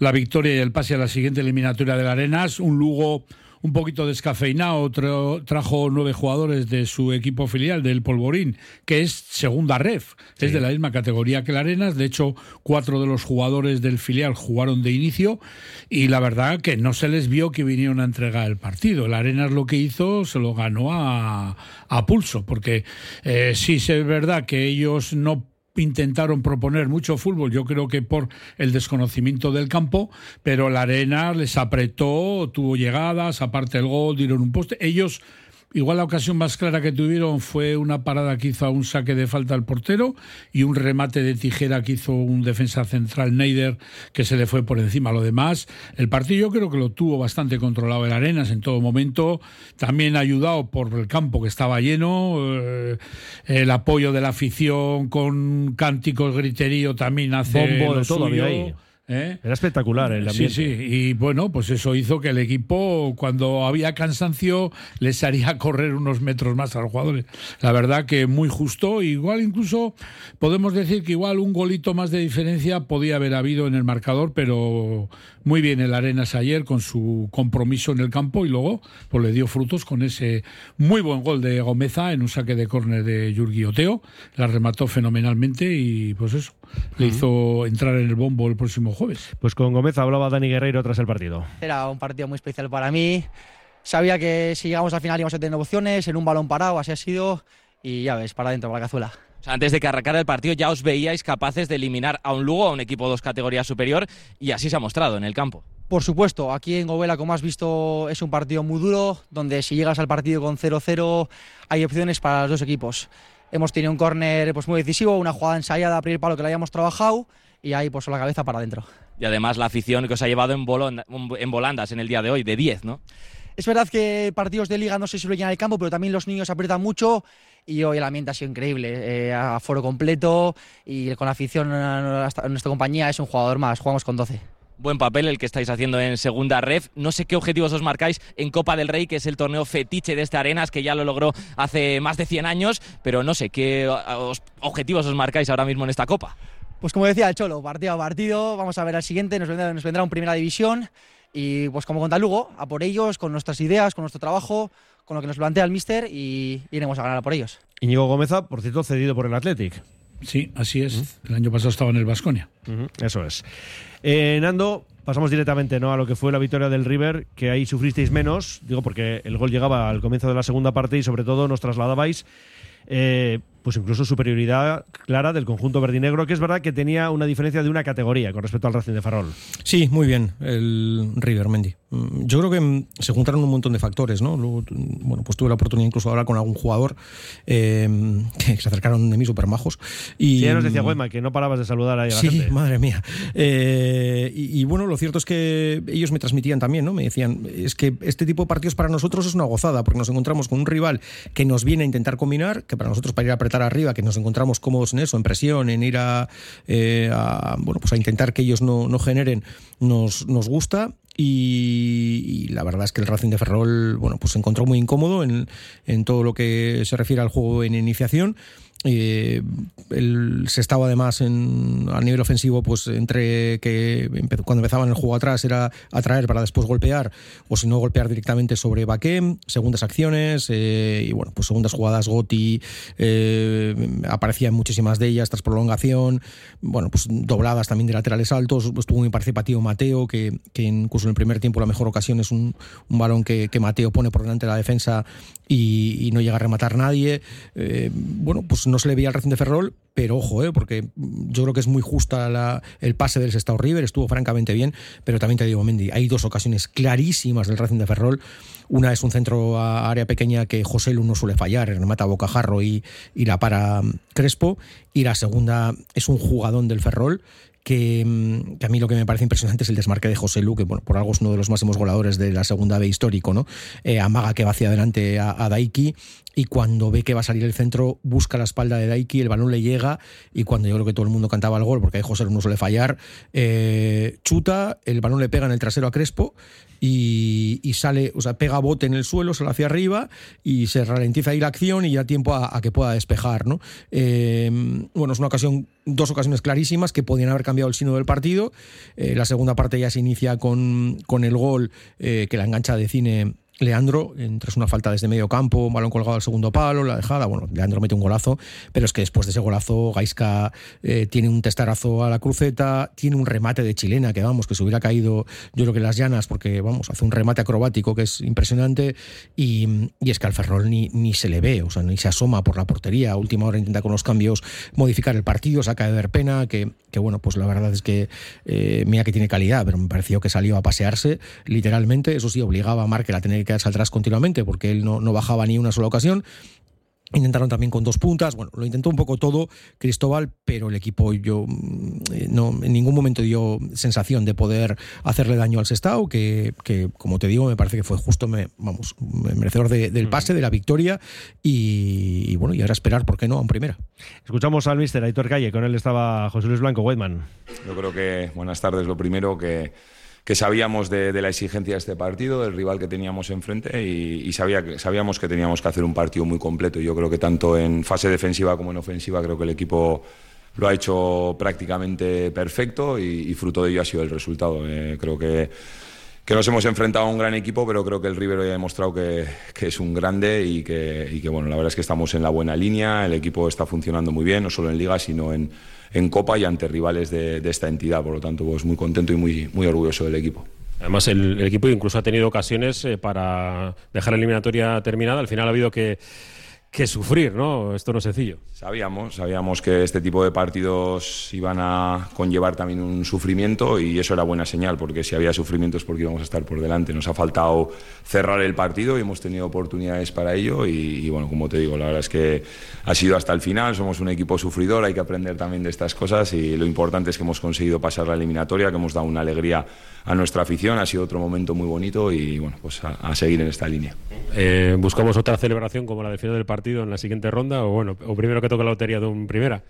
la victoria y el pase a la siguiente eliminatoria del Arenas. Un Lugo un poquito descafeinado, tra- trajo nueve jugadores de su equipo filial, del Polvorín, que es segunda ref, es de la misma categoría que el Arenas. De hecho, cuatro de los jugadores del filial jugaron de inicio y la verdad que no se les vio que vinieron a entregar el partido. El Arenas lo que hizo se lo ganó a, a pulso, porque eh, sí es verdad que ellos no intentaron proponer mucho fútbol, yo creo que por el desconocimiento del campo, pero la arena les apretó, tuvo llegadas, aparte el gol, dieron un poste. Ellos, igual la ocasión más clara que tuvieron fue una parada que hizo a un saque de falta al portero y un remate de tijera que hizo un defensa central Neider que se le fue por encima. Lo demás, el partido yo creo que lo tuvo bastante controlado el Arenas en todo momento, también ayudado por el campo que estaba lleno, eh, el apoyo de la afición con cánticos, griterío también hace Bombo lo todo había ahí. ¿Eh? Era espectacular el ambiente. Sí, sí, y bueno, pues eso hizo que el equipo, cuando había cansancio, les haría *laughs* correr unos metros más a los jugadores. La verdad que muy justo, igual incluso podemos decir que igual un golito más de diferencia podía haber habido en el marcador, pero muy bien el Arenas ayer con su compromiso en el campo y luego pues le dio frutos con ese muy buen gol de Gomeza en un saque de córner de Yurgi Oteo, la remató fenomenalmente y pues eso, le hizo entrar en el bombo el próximo jueves. Pues con Gómez hablaba Dani Guerreiro tras el partido. Era un partido muy especial para mí. Sabía que si llegamos al final íbamos a tener opciones, en un balón parado, así ha sido. Y ya ves, para adentro, para la cazuela. O sea, antes de que arrancara el partido ya os veíais capaces de eliminar a un Lugo, a un equipo dos categorías superior, y así se ha mostrado en el campo. Por supuesto, aquí en Govela, como has visto, es un partido muy duro, donde si llegas al partido con 0-0 hay opciones para los dos equipos. Hemos tenido un córner pues, muy decisivo, una jugada ensayada a primer palo que la hayamos trabajado y ahí pues la cabeza para adentro. Y además la afición que os ha llevado en, bolonda- en volandas en el día de hoy, de 10, ¿no? Es verdad que partidos de liga no se suele llenar el campo, pero también los niños aprietan mucho y hoy el ambiente ha sido increíble. Eh, a foro completo y con la afición a nuestra a nuestra compañía es un jugador más. Jugamos con 12. Buen papel el que estáis haciendo en segunda ref. No sé qué objetivos os marcáis en Copa del Rey, que es el torneo fetiche de este Arenas, que ya lo logró hace más de 100 años, pero no sé qué os- objetivos os marcáis ahora mismo en esta Copa. Pues como decía el Cholo, partido a partido, vamos a ver al siguiente, nos vendrá, nos vendrá un primera división y pues como contra Lugo, a por ellos, con nuestras ideas, con nuestro trabajo, con lo que nos plantea el míster y iremos a ganar a por ellos. Íñigo Gómeza, por cierto, cedido por el Athletic. Sí, así es. El año pasado estaba en el Vasconia. Eso es. Eh, Nando, pasamos directamente ¿no? a lo que fue la victoria del River, que ahí sufristeis menos, digo porque el gol llegaba al comienzo de la segunda parte y sobre todo nos trasladabais eh, pues incluso superioridad clara del conjunto verdinegro, que es verdad que tenía una diferencia de una categoría con respecto al Racing de Ferrol. Sí, muy bien, el River Mendy. Mm, Yo creo que mm, se juntaron un montón de factores, ¿no? Luego, mm, bueno, pues tuve la oportunidad incluso de hablar con algún jugador eh, *laughs* que se acercaron de mí súper majos. Y, Sí, ya nos decía Güema que no parabas de saludar ahí a la Sí, gente. madre mía. Eh, y, y bueno, lo cierto es que ellos me transmitían también, ¿no? Me decían, es que este tipo de partidos para nosotros es una gozada, porque nos encontramos con un rival que nos viene a intentar combinar, que para nosotros para ir a apretar arriba, que nos encontramos cómodos en eso, en presión, en ir a, eh, a, bueno, pues a intentar que ellos no, no generen, nos, nos gusta. Y, y la verdad es que el Racing de Ferrol, bueno, pues se encontró muy incómodo en, en todo lo que se refiere al juego en iniciación. Eh, el, se estaba además en, a nivel ofensivo, pues entre que cuando empezaban el juego atrás era atraer para después golpear, o si no golpear directamente sobre Baquem, segundas acciones, eh, y bueno, pues segundas jugadas Goti, eh, aparecían muchísimas de ellas tras prolongación, bueno, pues dobladas también de laterales altos, estuvo muy participativo Mateo, que, que incluso en el primer tiempo la mejor ocasión es un, balón que, Mateo pone por delante de la defensa y, y no llega a rematar nadie. Eh, bueno, pues no se le veía al Racing de Ferrol, pero ojo, eh, porque yo creo que es muy justa el pase del Sestao River, estuvo francamente bien, pero también te digo, Mendy, hay dos ocasiones clarísimas del Racing de Ferrol. Una es un centro a área pequeña que José Lu no suele fallar, remata a bocajarro y, y la para mm, Crespo. Y la segunda es un jugadón del Ferrol que, mm, que a mí lo que me parece impresionante es el desmarque de José Lu, que por algo es uno de los máximos goleadores de la segunda B histórico, ¿no? Eh, amaga que va hacia adelante a Daiki y cuando ve que va a salir el centro, busca la espalda de Daiki, el balón le llega y cuando yo creo que todo el mundo cantaba el gol, porque ahí José no suele fallar, eh, chuta, el balón le pega en el trasero a Crespo y, sale, o sea, pega bote en el suelo, sale hacia arriba y se ralentiza ahí la acción y ya tiempo a, que pueda despejar, ¿no? Eh, bueno, es una ocasión, dos ocasiones clarísimas que podían haber cambiado el sino del partido. Eh, la segunda parte ya se inicia con, con el gol que la engancha de cine. Leandro, tras una falta desde medio campo, un balón colgado al segundo palo, la dejada, bueno, Leandro mete un golazo, pero es que después de ese golazo Gaisca eh, tiene un testarazo a la cruceta, tiene un remate de chilena que vamos, que se hubiera caído yo creo que las llanas, porque vamos, hace un remate acrobático que es impresionante y, y es que al Ferrol ni, ni se le ve, o sea, ni se asoma por la portería, a última hora intenta con los cambios modificar el partido, saca de ver pena, que, que bueno, pues la verdad es que eh, mira que tiene calidad, pero me pareció que salió a pasearse literalmente, eso sí, obligaba a Markel a tener quedarse atrás continuamente porque él no, no bajaba ni una sola ocasión. Intentaron también con dos puntas, bueno, lo intentó un poco todo Cristóbal, pero el equipo yo mm, no en ningún momento dio sensación de poder hacerle daño al Sestao, que, que como te digo, me parece que fue justo, me, vamos, merecedor de- del pase, de la victoria, y, y bueno, y ahora esperar, ¿por qué no?, a un primera. Escuchamos al mister Aitor Calle, con él estaba José Luis Blanco, Weidman. Yo creo que, buenas tardes, lo primero que, que sabíamos de, la exigencia de este partido, del rival que teníamos enfrente y, sabíamos que teníamos que hacer un partido muy completo. Yo creo que tanto en fase defensiva como en ofensiva creo que el equipo lo ha hecho prácticamente perfecto y, fruto de ello ha sido el resultado. Eh, creo que, nos hemos enfrentado a un gran equipo, pero creo que el River hoy ha demostrado que, que es un grande y que, y que, bueno, la verdad es que estamos en la buena línea, el equipo está funcionando muy bien, no solo en Liga, sino en, en Copa y ante rivales de, de esta entidad. Por lo tanto, pues muy contento y muy, muy orgulloso del equipo. Además, el, equipo incluso ha tenido ocasiones eh, para dejar la eliminatoria terminada. Al final ha habido que, que sufrir, ¿no? Esto no es sencillo. Sabíamos, sabíamos que este tipo de partidos iban a conllevar también un sufrimiento y eso era buena señal, porque si había sufrimientos porque íbamos a estar por delante. Nos ha faltado cerrar el partido y hemos tenido oportunidades para ello y, y, bueno, como te digo, la verdad es que ha sido hasta el final, somos un equipo sufridor, hay que aprender también de estas cosas y lo importante es que hemos conseguido pasar la eliminatoria, que hemos dado una alegría a nuestra afición, ha sido otro momento muy bonito y bueno, pues a, a seguir en esta línea. Eh, ¿Buscamos otra celebración como la del final del partido en la siguiente ronda o bueno, o primero que toque la lotería de un primera?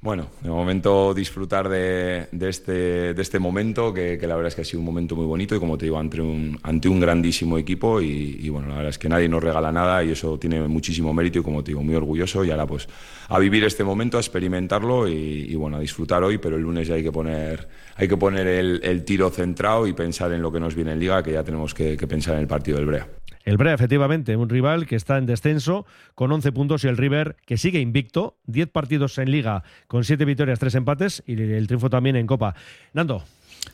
Bueno, de momento disfrutar de, de este, de este momento, que, la verdad es que ha sido un momento muy bonito y como te digo, ante un, ante un grandísimo equipo y, bueno, la verdad es que nadie nos regala nada y eso tiene muchísimo mérito y como te digo, muy orgulloso y ahora pues a vivir este momento, a experimentarlo y, y bueno, a disfrutar hoy, pero el lunes ya hay que poner, hay que poner el, el tiro centrado y pensar en lo que nos viene en Liga, que ya tenemos que, que pensar en el partido del Brea. El Brea, efectivamente, un rival que está en descenso con 11 puntos y el River que sigue invicto, 10 partidos en liga con 7 victorias, 3 empates y el triunfo también en Copa. Nando.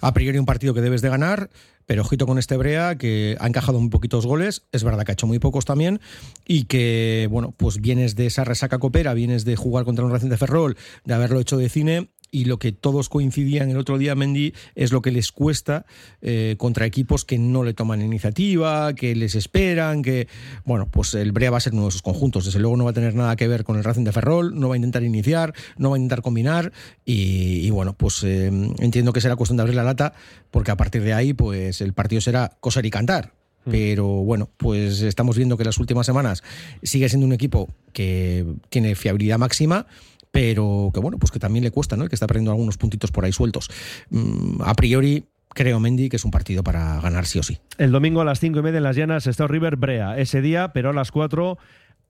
A priori un partido que debes de ganar, pero ojito con este Brea que ha encajado muy poquitos goles, es verdad que ha hecho muy pocos también y que, bueno, pues vienes de esa resaca copera, vienes de jugar contra un Racing de Ferrol, de haberlo hecho de cine y lo que todos coincidían el otro día, Mendy, es lo que les cuesta eh, contra equipos que no le toman iniciativa, que les esperan, que, bueno, pues el Brea va a ser uno de esos conjuntos. Desde luego no va a tener nada que ver con el Racing de Ferrol, no va a intentar iniciar, no va a intentar combinar y, y bueno, pues eh, entiendo que será cuestión de abrir la lata porque a partir de ahí, pues el partido será coser y cantar. Pero bueno, pues estamos viendo que las últimas semanas sigue siendo un equipo que tiene fiabilidad máxima, pero que bueno, pues que también le cuesta, ¿no? Que está perdiendo algunos puntitos por ahí sueltos. Mm, a priori, creo, Mendy, que es un partido para ganar sí o sí. El domingo a las 5 y media en Las Llanas está River Brea. Ese día, pero a las 4,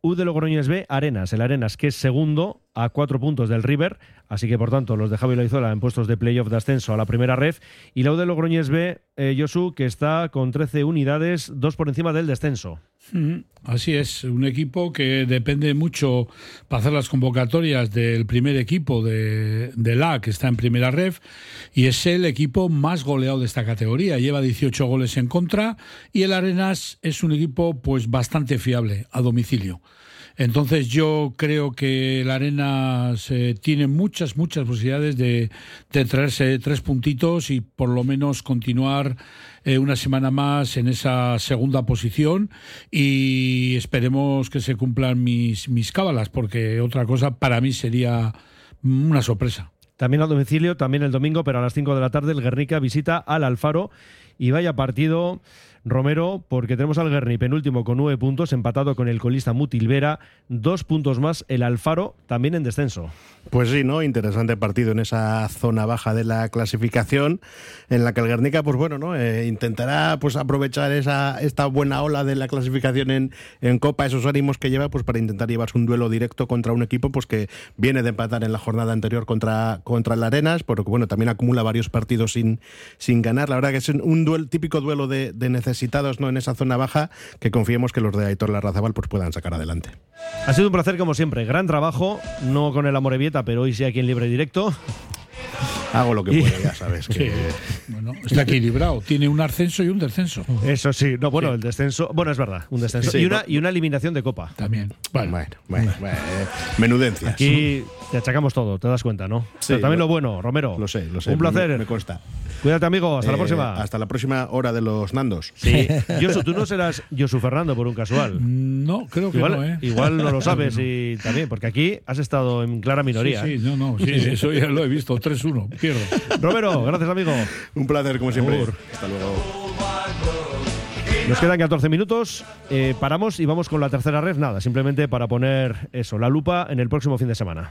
U de Logroñés B, Arenas. El Arenas, que es segundo a cuatro puntos del River. Así que, por tanto, los de Javi Loizola en puestos de playoff de ascenso a la primera ref. Y la U de Logroñés B, eh, Josu, que está con 13 unidades, dos por encima del descenso. Así es, un equipo que depende mucho para hacer las convocatorias del primer equipo de, de la que está en primera ref y es el equipo más goleado de esta categoría. Lleva 18 goles en contra y el Arenas es un equipo pues bastante fiable a domicilio. Entonces yo creo que el Arenas eh, tiene muchas, muchas posibilidades de, de traerse tres puntitos y por lo menos continuar eh, una semana más en esa segunda posición y esperemos que se cumplan mis, mis cábalas porque otra cosa para mí sería una sorpresa. También al domicilio, también el domingo, pero a las 5 de la tarde el Guernica visita al Alfaro y vaya partido Romero, porque tenemos al Guerni penúltimo con nueve puntos, empatado con el colista Mutilvera, dos puntos más el Alfaro, también en descenso. Pues sí, ¿no? Interesante partido en esa zona baja de la clasificación, en la que el Guernica, pues bueno, ¿no? Eh, intentará pues aprovechar esa, esta buena ola de la clasificación en, en Copa, esos ánimos que lleva, pues para intentar llevarse un duelo directo contra un equipo pues que viene de empatar en la jornada anterior contra, contra el Arenas, porque bueno, también acumula varios partidos sin, sin ganar. La verdad que es un duelo, típico duelo de, de necesitados ¿no? en esa zona baja que confiemos que los de Aitor Larrazabal pues puedan sacar adelante. Ha sido un placer como siempre, gran trabajo, no con el Amorebieta, pero hoy sí aquí en libre directo. Hago lo que puedo, ya sabes. Que... *laughs* Sí. Bueno, está equilibrado. Tiene un ascenso y un descenso. Eso sí, no, bueno, sí. el descenso, bueno, es verdad, un descenso. Sí, y, una, y una eliminación de Copa. También. Bueno, bueno, bueno, bueno menudencias. Aquí te achacamos todo, te das cuenta, ¿no? Sí, Pero también lo, lo bueno, Romero. Lo sé, lo sé. Un placer. Me, me consta. Cuídate, amigo. Hasta la Eh, próxima. Hasta la próxima hora de los Nandos. Sí. *laughs* Josu, tú no serás Josu Fernando por un casual. No, creo que igual, no, ¿eh? Igual no lo *laughs* sabes no. y también, porque aquí has estado en clara minoría. Sí, sí, no, no, sí, *laughs* eso ya lo he visto. 3-1, pierdo. Romero, gracias, amigo. Un placer, como siempre. Agur. Hasta luego. Nos quedan 14 minutos, eh, paramos y vamos con la tercera red. Nada, simplemente para poner eso, la lupa en el próximo fin de semana.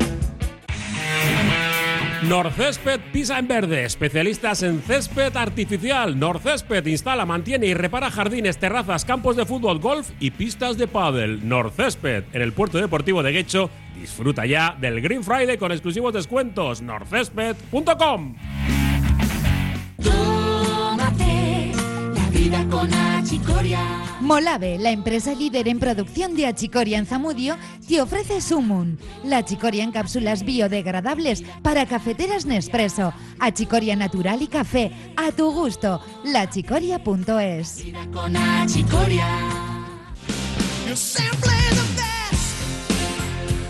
Norcésped Pisa en Verde, especialistas en césped artificial. Norcésped instala, mantiene y repara jardines, terrazas, campos de fútbol, golf y pistas de pádel. Norcésped, en el puerto deportivo de Guecho, disfruta ya del Green Friday con exclusivos descuentos. norcésped.com. Vida con Achicoria. Molave, la empresa líder en producción de achicoria en Zamudio, te ofrece Sumun, la achicoria en cápsulas biodegradables para cafeteras Nespresso, achicoria natural y café, a tu gusto, lachicoria.es. Con Achicoria.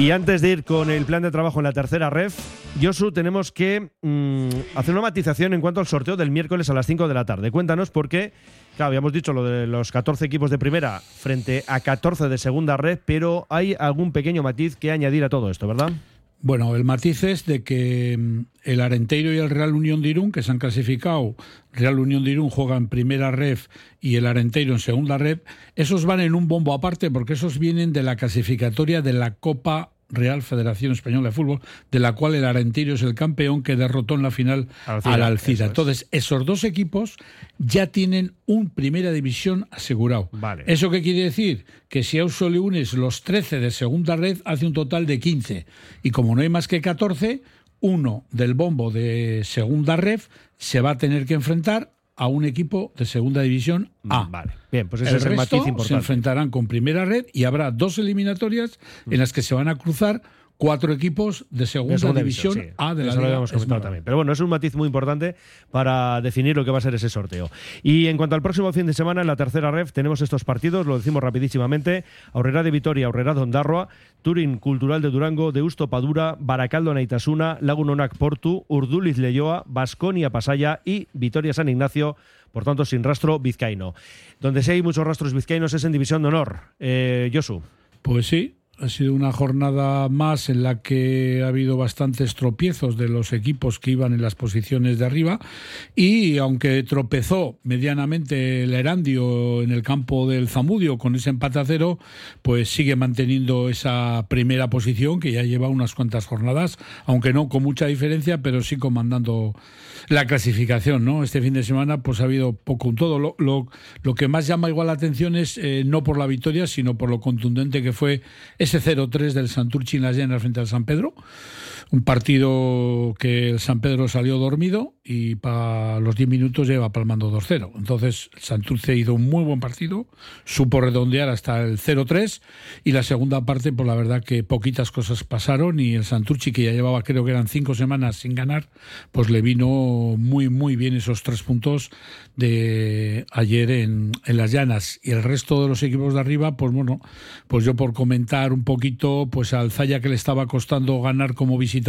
Y antes de ir con el plan de trabajo en la tercera ref, Josu, tenemos que mm, hacer una matización en cuanto al sorteo del miércoles a las 5 de la tarde. Cuéntanos por qué, claro, habíamos dicho lo de los 14 equipos de primera frente a 14 de segunda red, pero hay algún pequeño matiz que añadir a todo esto, ¿verdad? Bueno, el matiz es de que mm, el Arenteiro y el Real Unión de Irún, que se han clasificado, Real Unión de Irún juega en primera ref y el Arenteiro en segunda ref, esos van en un bombo aparte porque esos vienen de la clasificatoria de la Copa Real Federación Española de Fútbol, de la cual el Arenteiro es el campeón que derrotó en la final Alcira, al Alcira. es. Entonces, esos dos equipos ya tienen un primera división asegurado. Vale. ¿Eso qué quiere decir? Que si a eso le unes los 13 de segunda red, hace un total de 15. Y como no hay más que 14, uno del bombo de segunda ref se va a tener que enfrentar a un equipo de segunda división A. Vale. Bien, pues ese el es el resto matiz se enfrentarán con primera red y habrá dos eliminatorias en las que se van a cruzar cuatro equipos de segunda, De segunda división, división, sí. A de la Eso lo Liga habíamos comentado también. Pero bueno, es un matiz muy importante para definir lo que va a ser ese sorteo. Y en cuanto al próximo fin de semana, en la tercera ref, tenemos estos partidos, lo decimos rapidísimamente. Aurrera de Vitoria, Aurrera de Ondarroa, Turín Cultural de Durango, Deusto Padura, Baracaldo Naitasuna, Lagunonac Portu, Urduliz Leyoa, Basconia Pasaya y Vitoria San Ignacio, por tanto sin rastro vizcaíno. Donde sí hay muchos rastros vizcaínos es en División de Honor. Eh, Josu. Pues sí, Ha sido una jornada más en la que ha habido bastantes tropiezos de los equipos que iban en las posiciones de arriba y aunque tropezó medianamente el Erandio en el campo del Zamudio con ese empate a cero, pues sigue manteniendo esa primera posición que ya lleva unas cuantas jornadas, aunque no con mucha diferencia, pero sí comandando la clasificación, ¿no? Este fin de semana pues ha habido poco un todo. Lo, lo, lo que más llama igual la atención es eh, no por la victoria, sino por lo contundente que fue ese 0-3 del Santurchi en las llenas frente al San Pedro. Un partido que el San Pedro salió dormido y para los 10 minutos lleva palmando 2-0. Entonces, el Santurce hizo un muy buen partido, supo redondear hasta el 0-3 y la segunda parte, pues la verdad que poquitas cosas pasaron y el Santurchi, que ya llevaba creo que eran cinco semanas sin ganar, pues le vino muy, muy bien esos tres puntos de ayer en, en las llanas. Y el resto de los equipos de arriba, pues bueno, pues yo por comentar un poquito, pues al Zaya que le estaba costando ganar como visitante,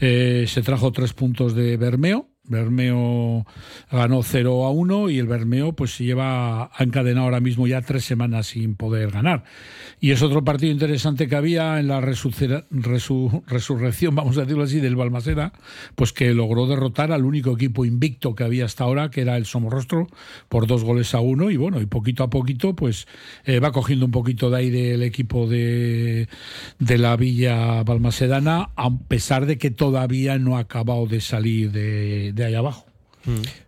eh, se trajo tres puntos de Bermeo. Bermeo ganó 0 a 1 y el Bermeo pues se lleva ha encadenado ahora mismo ya tres semanas sin poder ganar. Y es otro partido interesante que había en la resurrección, vamos a decirlo así, del Balmaseda, pues que logró derrotar al único equipo invicto que había hasta ahora, que era el Somorrostro, por dos goles a uno. Y bueno, y poquito a poquito pues eh, va cogiendo un poquito de aire el equipo de, de la Villa Balmasedana, a pesar de que todavía no ha acabado de salir de de ahí abajo.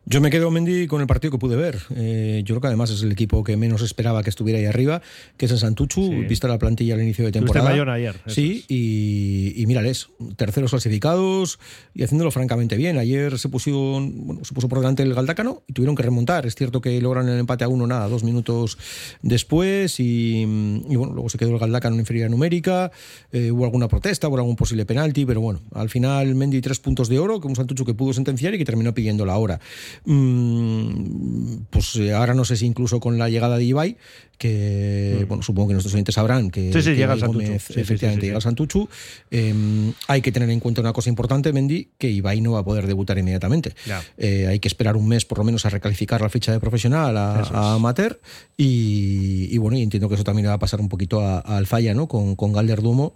Yo me quedo, Mendy, con el partido que pude ver. Eh, yo creo que además es el equipo que menos esperaba que estuviera ahí arriba, que es el Santuchu, Sí. vista la plantilla al inicio de temporada. Bayona ayer, Sí, y, y mírales, terceros clasificados y haciéndolo francamente bien. Ayer se pusieron, bueno, se puso por delante el Galdácano y tuvieron que remontar. Es cierto que lograron el empate a uno, nada, dos minutos después y, y bueno, luego se quedó el Galdácano en inferioridad numérica. eh, hubo alguna protesta, hubo algún posible penalti, pero bueno, al final Mendy tres puntos de oro, que un Santuchu que pudo sentenciar y que terminó pidiendo la hora. Mm, pues eh, ahora no sé si incluso con la llegada de Ibai, que bueno, supongo que nuestros oyentes sabrán que, Mm. Sí, sí, que llega. Gómez, Sí, efectivamente llega al Santuchu. Eh, hay que tener en cuenta una cosa importante, Mendy, que Ibai no va a poder debutar inmediatamente. Eh, hay que esperar un mes por lo menos a recalificar la ficha de profesional a, a amateur y, y bueno, y entiendo que eso también va a pasar un poquito a, a Alfaya, ¿no? Con, con Galder Dumo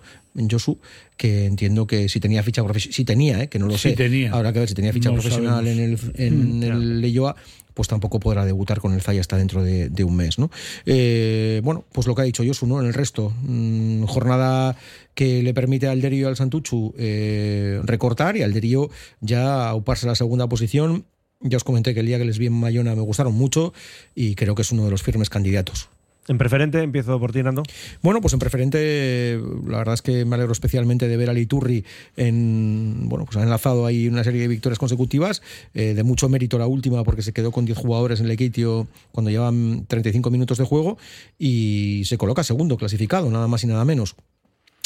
Josu, que entiendo que si tenía ficha profesional, si tenía, ¿eh? que no lo Sí sé. tenía. Habrá que ver si tenía ficha No profesional en el, en Mm, el Leyoa, pues tampoco podrá debutar con el Zaya hasta dentro de, un mes, ¿no? Eh, bueno, pues lo que ha dicho Josu, ¿no? En el resto, mm, jornada que le permite al Derio y al Santuchu eh, recortar y al Derio ya auparse la segunda posición. Ya os comenté que el día que les vi en Bayona me gustaron mucho y creo que es uno de los firmes candidatos. En preferente, empiezo por ti, Nando. Bueno, pues en preferente, la verdad es que me alegro especialmente de ver a Liturri en. Bueno, pues ha enlazado ahí una serie de victorias consecutivas, eh, de mucho mérito la última, porque se quedó con 10 jugadores en el Equitio cuando llevan 35 minutos de juego y se coloca segundo clasificado, nada más y nada menos.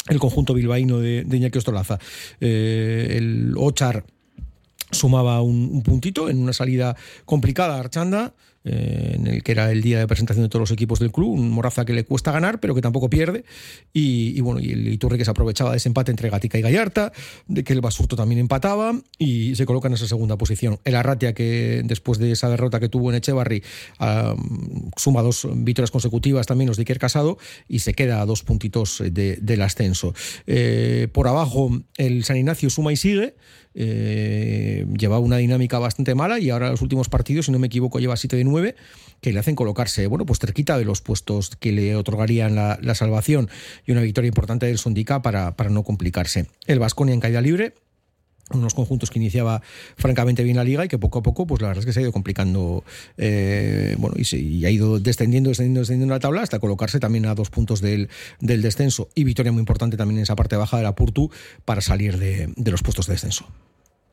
El conjunto bilbaíno de, de Ostolaza. Eh, el Ochar sumaba un puntito en una salida complicada a Archanda, eh, en el que era el día de presentación de todos los equipos del club, un Moraza que le cuesta ganar, pero que tampoco pierde, y, y bueno, y el Iturri que se aprovechaba de ese empate entre Gatica y Gallarta, de que el Basurto también empataba, y se coloca en esa segunda posición. El Arratia, que después de esa derrota que tuvo en Echevarri, ah, suma dos victorias consecutivas también los de Iker Casado, y se queda a dos puntitos de- del ascenso. Eh, por abajo, el San Ignacio suma y sigue, eh, llevaba una dinámica bastante mala y ahora los últimos partidos, si no me equivoco, lleva 7 de 9, que le hacen colocarse, bueno, pues cerquita de los puestos que le otorgarían la, salvación y una victoria importante del Sondica para, para no complicarse. El Vasconia en caída libre, unos conjuntos que iniciaba francamente bien la liga y que poco a poco, pues la verdad es que se ha ido complicando, eh, bueno, y, se, y ha ido descendiendo, descendiendo, descendiendo la tabla hasta colocarse también a dos puntos del, del descenso y victoria muy importante también en esa parte baja de la Purtu para salir de, de los puestos de descenso.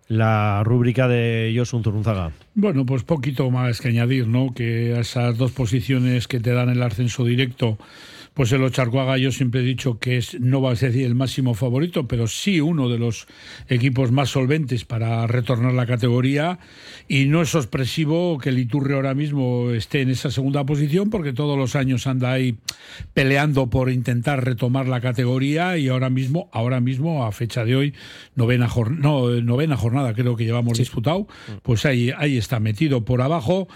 La rúbrica de Josun Zurunzaga. Bueno, pues poquito más que añadir, ¿no? Que a esas dos posiciones que te dan el ascenso directo, pues el Ocharcoaga yo siempre he dicho que es, no va a ser el máximo favorito, pero sí uno de los equipos más solventes para retornar la categoría. Y no es sorpresivo que el Iturre ahora mismo esté en esa segunda posición porque todos los años anda ahí peleando por intentar retomar la categoría y ahora mismo, ahora mismo a fecha de hoy, novena, no, novena jornada creo que llevamos disputado, pues ahí, ahí está metido. Por abajo,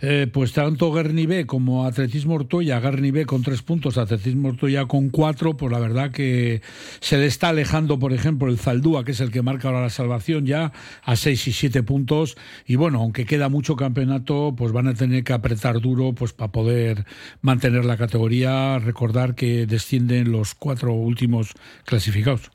eh, pues tanto Guerni B como Atletismo Ortoya, Guerni B con tres puntos, Atletismo Ortuella con cuatro, pues la verdad que se le está alejando, por ejemplo, el Zaldúa, que es el que marca ahora la salvación, ya a seis y siete puntos. Y bueno, aunque queda mucho campeonato, pues van a tener que apretar duro pues para poder mantener la categoría. Recordar que descienden los cuatro últimos clasificados.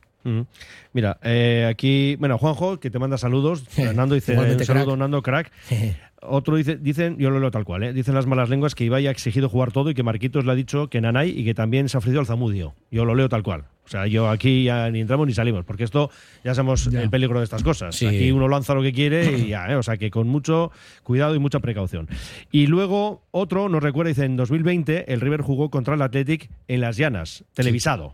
Mira, eh, aquí, bueno, Juanjo, que te manda saludos. *laughs* Nando dice, un saludo, crack. Nando, crack. *laughs* Otro dice, dicen, yo lo leo tal cual, ¿eh? dicen las malas lenguas que Ibai ha exigido jugar todo y que Marquitos le ha dicho que Nanay y que también se ha ofrecido al Zamudio. Yo lo leo tal cual. O sea, yo aquí ya ni entramos ni salimos, porque esto ya sabemos el peligro de estas cosas. Sí. Aquí uno lanza lo que quiere y ya, ¿eh? o sea, que con mucho cuidado y mucha precaución. Y luego otro nos recuerda, dice, en 2020 el River jugó contra el Athletic en Las Llanas, televisado.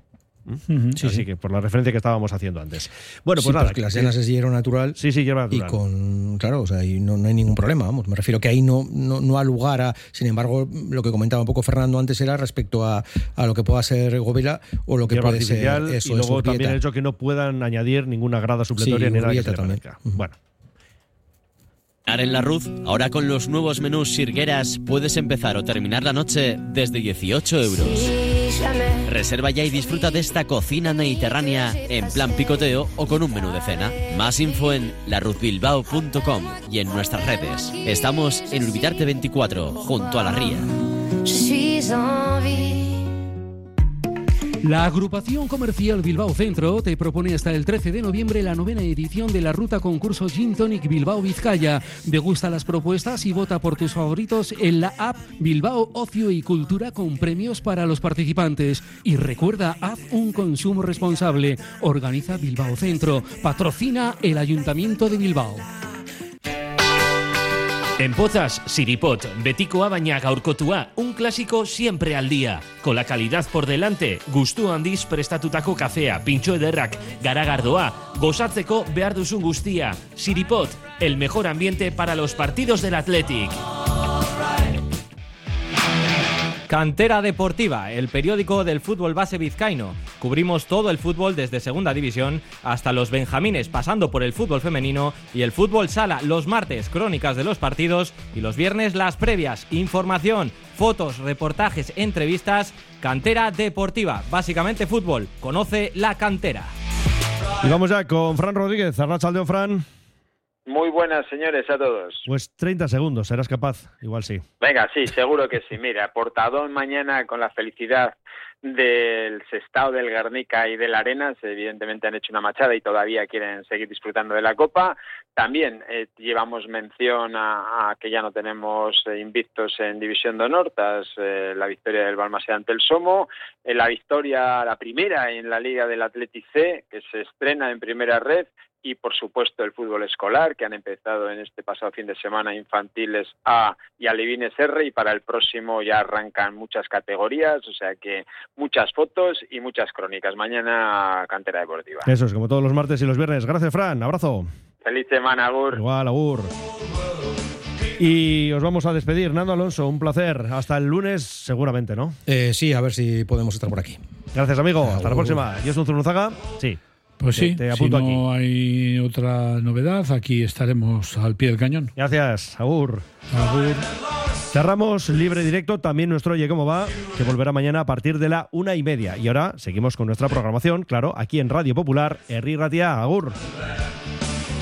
Sí, Así sí. que por la referencia que estábamos haciendo antes. Bueno, pues Sí, nada. porque las llanas es hierro natural. Sí, sí, hierba Y natural. con, claro, o sea, y no, no hay ningún problema, vamos. Me refiero que ahí no, no, no ha lugar a. Sin embargo, lo que comentaba un poco Fernando antes era respecto a, a lo que pueda ser Govela o lo que hierba puede ser. Eso, y luego también el hecho que no puedan añadir ninguna grada supletoria Sí, ni nada que se también. Bueno, En la Ruz, ahora con los nuevos menús Sirgueras, puedes empezar o terminar la noche desde 18 euros. Reserva ya y disfruta de esta cocina mediterránea en plan picoteo o con un menú de cena. Más info en laruzbilbao.com y en nuestras redes. Estamos en Urbitarte 24, junto a la ría. La agrupación comercial Bilbao Centro te propone hasta el 13 de noviembre la novena edición de la ruta concurso Gin Tonic Bilbao Vizcaya. Degusta las propuestas y vota por tus favoritos en la app Bilbao Ocio y Cultura con premios para los participantes. Y recuerda, haz un consumo responsable. Organiza Bilbao Centro. Patrocina el Ayuntamiento de Bilbao. En Pozas, Siripot, betikoa baina gaurkotua, un clásico siempre al día. Con la calidad por delante, gustu handiz prestatutako kafea, pintxo ederrak, garagardoa, gozatzeko behar duzun guztia. Siripot, el mejor ambiente para los partidos del Athletic. Cantera Deportiva, el periódico del fútbol base vizcaíno. Cubrimos todo el fútbol desde Segunda División hasta los Benjamines, pasando por el fútbol femenino y el fútbol sala. Los martes, crónicas de los partidos y los viernes, las previas. Información, fotos, reportajes, entrevistas. Cantera Deportiva, básicamente fútbol. Conoce la cantera. y vamos ya con Fran Rodríguez. Arrachaldeo, Fran. Muy buenas, señores, a todos. Pues 30 segundos, serás capaz. Igual sí. Venga, sí, seguro que sí. Mira, portadón mañana con la felicidad del Sestao, del Guernica y del Arenas. Evidentemente han hecho una machada y todavía quieren seguir disfrutando de la Copa. También eh, llevamos mención a, a que ya no tenemos eh, invictos en División de Honor eh, la victoria del Balmaseda ante el Somo. Eh, la victoria, la primera en la Liga del Athletic C, que se estrena en primera red y por supuesto el fútbol escolar que han empezado en este pasado fin de semana infantiles A y alevines R y para el próximo ya arrancan muchas categorías, o sea que muchas fotos y muchas crónicas. Mañana cantera deportiva. Eso es, como todos los martes y los viernes. Gracias, Fran. Abrazo. Feliz semana, Gur. Igual, Agur. Y os vamos a despedir. Nando Alonso, un placer. Hasta el lunes, seguramente, ¿no? Eh, sí, a ver si podemos estar por aquí. Gracias, amigo. Hasta la Agur. próxima. ¿Y es un Zurunzaga? Sí. Pues sí, te si no hay otra novedad, aquí estaremos al pie del cañón. Gracias, Agur. Agur. Cerramos libre directo también nuestro Oye Cómo Va, que volverá mañana a partir de la una y media. Y ahora seguimos con nuestra programación, claro, aquí en Radio Popular, Herri Ratia, Agur.